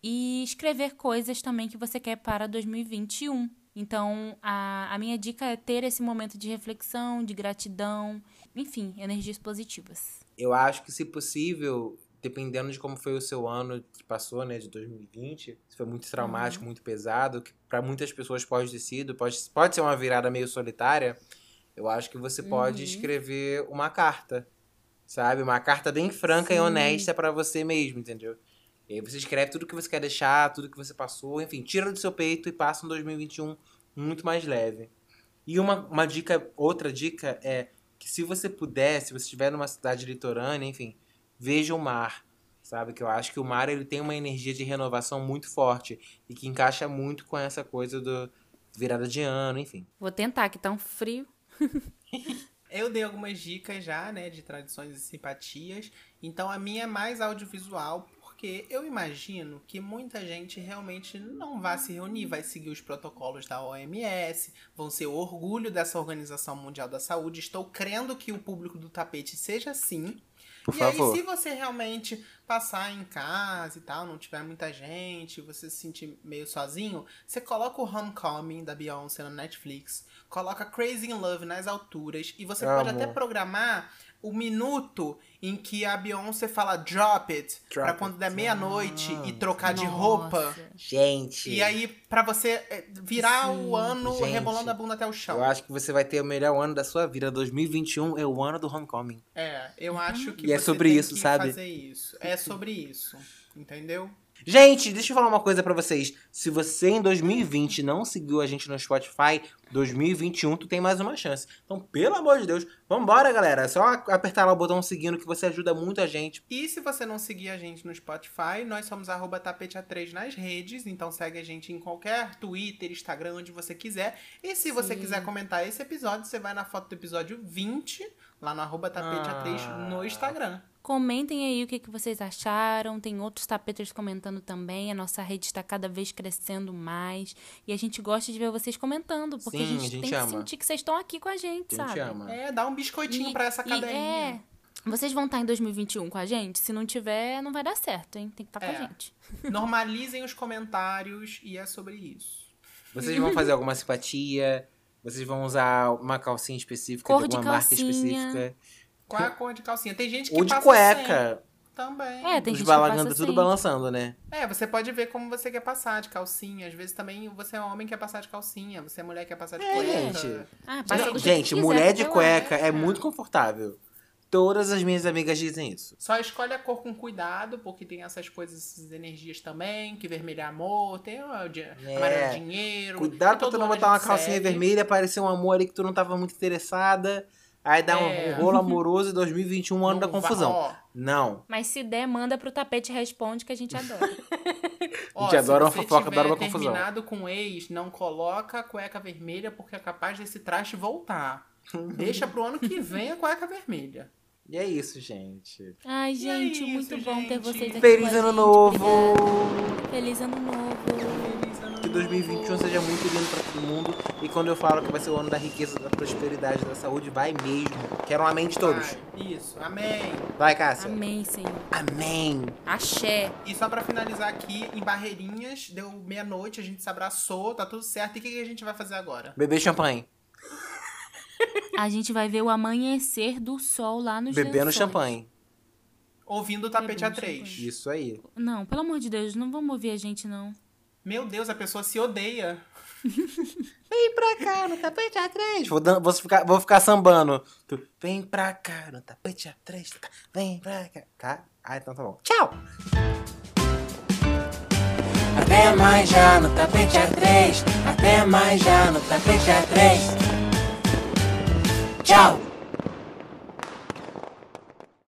Speaker 4: E escrever coisas também que você quer para 2021. Então, a, a minha dica é ter esse momento de reflexão, de gratidão, enfim, energias positivas.
Speaker 3: Eu acho que, se possível, dependendo de como foi o seu ano que passou, né, de 2020, se foi muito traumático, muito pesado, que para muitas pessoas pode ter sido, pode, pode ser uma virada meio solitária, eu acho que você pode
Speaker 5: Uhum.
Speaker 3: escrever uma carta sabe? Uma carta bem franca e honesta pra você mesmo, entendeu? E aí você escreve tudo que você quer deixar, tudo que você passou, enfim, tira do seu peito e passa um 2021 muito mais leve. E uma, uma dica, outra dica é que se você puder, se você estiver numa cidade litorânea, enfim, veja o mar, sabe? Que eu acho que o mar ele tem uma energia de renovação muito forte e que encaixa muito com essa coisa do virada de ano, enfim.
Speaker 5: Vou tentar, que tá um frio.
Speaker 2: Eu dei algumas dicas já, né, de tradições e simpatias. Então a minha é mais audiovisual, porque eu imagino que muita gente realmente não vai se reunir, vai seguir os protocolos da OMS, vão ser o orgulho dessa Organização Mundial da Saúde. Estou crendo que o público do tapete seja assim.
Speaker 3: Por
Speaker 2: e
Speaker 3: favor.
Speaker 2: aí, se você realmente passar em casa e tal, não tiver muita gente, você se sentir meio sozinho, você coloca o Homecoming da Beyoncé na Netflix, coloca Crazy in Love nas alturas e você pode
Speaker 3: Amo.
Speaker 2: até programar o minuto em que a Beyoncé fala drop it,
Speaker 3: Drop
Speaker 2: pra quando der
Speaker 3: it.
Speaker 2: meia-noite e trocar de
Speaker 5: Nossa.
Speaker 2: roupa.
Speaker 3: Gente,
Speaker 2: E aí, pra você é, virar
Speaker 5: Sim.
Speaker 2: o ano
Speaker 3: Gente,
Speaker 2: rebolando a bunda até o chão.
Speaker 3: eu acho que você vai ter o melhor ano da sua vida. 2021 é o ano do Homecoming.
Speaker 2: É, eu acho que
Speaker 3: E é sobre
Speaker 2: tem
Speaker 3: isso,
Speaker 2: que
Speaker 3: sabe?
Speaker 2: fazer isso. É sobre isso. Entendeu?
Speaker 3: Gente, deixa eu falar uma coisa pra vocês. Se você em 2020 não seguiu a gente no Spotify, 2021 tu tem mais uma chance. Então, pelo amor de Deus, vambora, galera. É só apertar lá o botão seguindo que você ajuda muito a gente.
Speaker 2: E se você não seguir a gente no Spotify, nós somos arroba tapetea3 nas redes, então segue a gente em qualquer Twitter, Instagram, onde você quiser. E se você
Speaker 5: Sim.
Speaker 2: quiser comentar esse episódio, você vai na foto do episódio 20, lá no arroba tapetea3
Speaker 3: Ah.
Speaker 2: no Instagram.
Speaker 5: Comentem aí o que, que vocês acharam. Tem outros tapeters comentando também. A nossa rede está cada vez crescendo mais. E a gente gosta de ver vocês comentando, porque
Speaker 3: Sim,
Speaker 5: a gente,
Speaker 3: a gente
Speaker 5: tem que
Speaker 3: ama.
Speaker 5: sentir que vocês estão aqui com a gente,
Speaker 3: A gente
Speaker 5: sabe?
Speaker 3: ama.
Speaker 2: É, dá um biscoitinho
Speaker 5: E-
Speaker 2: pra essa
Speaker 5: e
Speaker 2: cadelinha.
Speaker 5: é, vocês vão estar em 2021 com a gente? Se não tiver, não vai dar certo, hein? Tem que estar com
Speaker 2: É.
Speaker 5: a gente.
Speaker 2: Normalizem os comentários e é sobre isso.
Speaker 3: Vocês vão fazer alguma simpatia, vocês vão usar uma calcinha específica
Speaker 5: Cor
Speaker 3: de
Speaker 5: de
Speaker 3: alguma marca específica.
Speaker 2: Qual é a cor de calcinha? Tem gente que
Speaker 3: Ou de
Speaker 2: passa
Speaker 3: cueca.
Speaker 2: sem também.
Speaker 5: É, tem
Speaker 3: Os
Speaker 5: gente que
Speaker 3: balangando,
Speaker 5: passa
Speaker 3: tudo
Speaker 5: assim.
Speaker 3: balançando, né?
Speaker 2: É, você pode ver como você quer passar de calcinha. Às vezes também você é homem que quer passar de calcinha, você é mulher que quer passar de
Speaker 3: É,
Speaker 2: cueca.
Speaker 3: gente.
Speaker 5: Ah,
Speaker 3: Gente,
Speaker 5: que quiser,
Speaker 3: mulher de cueca
Speaker 2: acho.
Speaker 3: é muito confortável. Todas as minhas amigas dizem isso.
Speaker 2: Só escolhe a cor com cuidado, porque tem essas coisas, essas energias também, que vermelho é amor, tem o di- amarelo é dinheiro.
Speaker 3: Cuidado pra tu não
Speaker 2: a
Speaker 3: botar uma calcinha
Speaker 2: segue.
Speaker 3: vermelha, parecer um amor ali que tu não tava muito interessada. Aí dá um-
Speaker 2: É.
Speaker 3: um rolo amoroso e 2021 ano da
Speaker 2: Não vai-
Speaker 3: confusão.
Speaker 2: ó,
Speaker 3: Não.
Speaker 5: Mas se der, manda pro tapete e responde que a gente adora.
Speaker 2: ó,
Speaker 3: gente adora uma
Speaker 2: se
Speaker 3: fofoca, adora
Speaker 2: tiver
Speaker 3: uma confusão.
Speaker 2: terminado com ex, não coloca a cueca vermelha, porque é capaz desse traste voltar. Deixa pro ano que vem a cueca vermelha.
Speaker 3: E é isso, gente.
Speaker 5: Ai,
Speaker 2: é
Speaker 5: gente,
Speaker 2: isso,
Speaker 5: muito bom ter
Speaker 2: gente.
Speaker 5: vocês aqui.
Speaker 3: Feliz
Speaker 5: com a
Speaker 3: ano
Speaker 5: gente.
Speaker 3: novo!
Speaker 5: Obrigada. Feliz ano novo.
Speaker 2: Feliz ano
Speaker 3: Que 2021 seja muito lindo pra todo mundo. E quando eu falo que vai ser o ano da riqueza, da prosperidade, da saúde, vai mesmo. Quero um amém de todos.
Speaker 2: Vai, Isso, amém.
Speaker 3: Vai, Cássia.
Speaker 5: Amém, Senhor.
Speaker 3: Amém.
Speaker 5: Axé.
Speaker 2: E só pra finalizar aqui, em Barreirinhas, deu meia-noite, a gente se abraçou, tá tudo certo. E o que, que a gente vai fazer agora?
Speaker 3: Beber champanhe.
Speaker 5: A gente vai ver o amanhecer do sol lá nos
Speaker 3: Bebendo
Speaker 5: lençóis.
Speaker 3: champanhe.
Speaker 2: Ouvindo o tapete
Speaker 5: Bebendo
Speaker 2: A3.
Speaker 5: champanhe.
Speaker 3: Isso aí.
Speaker 5: Não, pelo amor de Deus, não vamos ouvir a gente, não.
Speaker 2: Meu Deus, a pessoa se odeia.
Speaker 3: Vem pra cá no tapete A3. Vou, dan- vou, ficar, vou ficar sambando. Tu, vem pra cá no tapete A3. tá? Vem pra cá. Tá? Ah, então tá bom. Tchau.
Speaker 1: Até mais já no tapete A3. Até mais já no tapete A3. Tchau!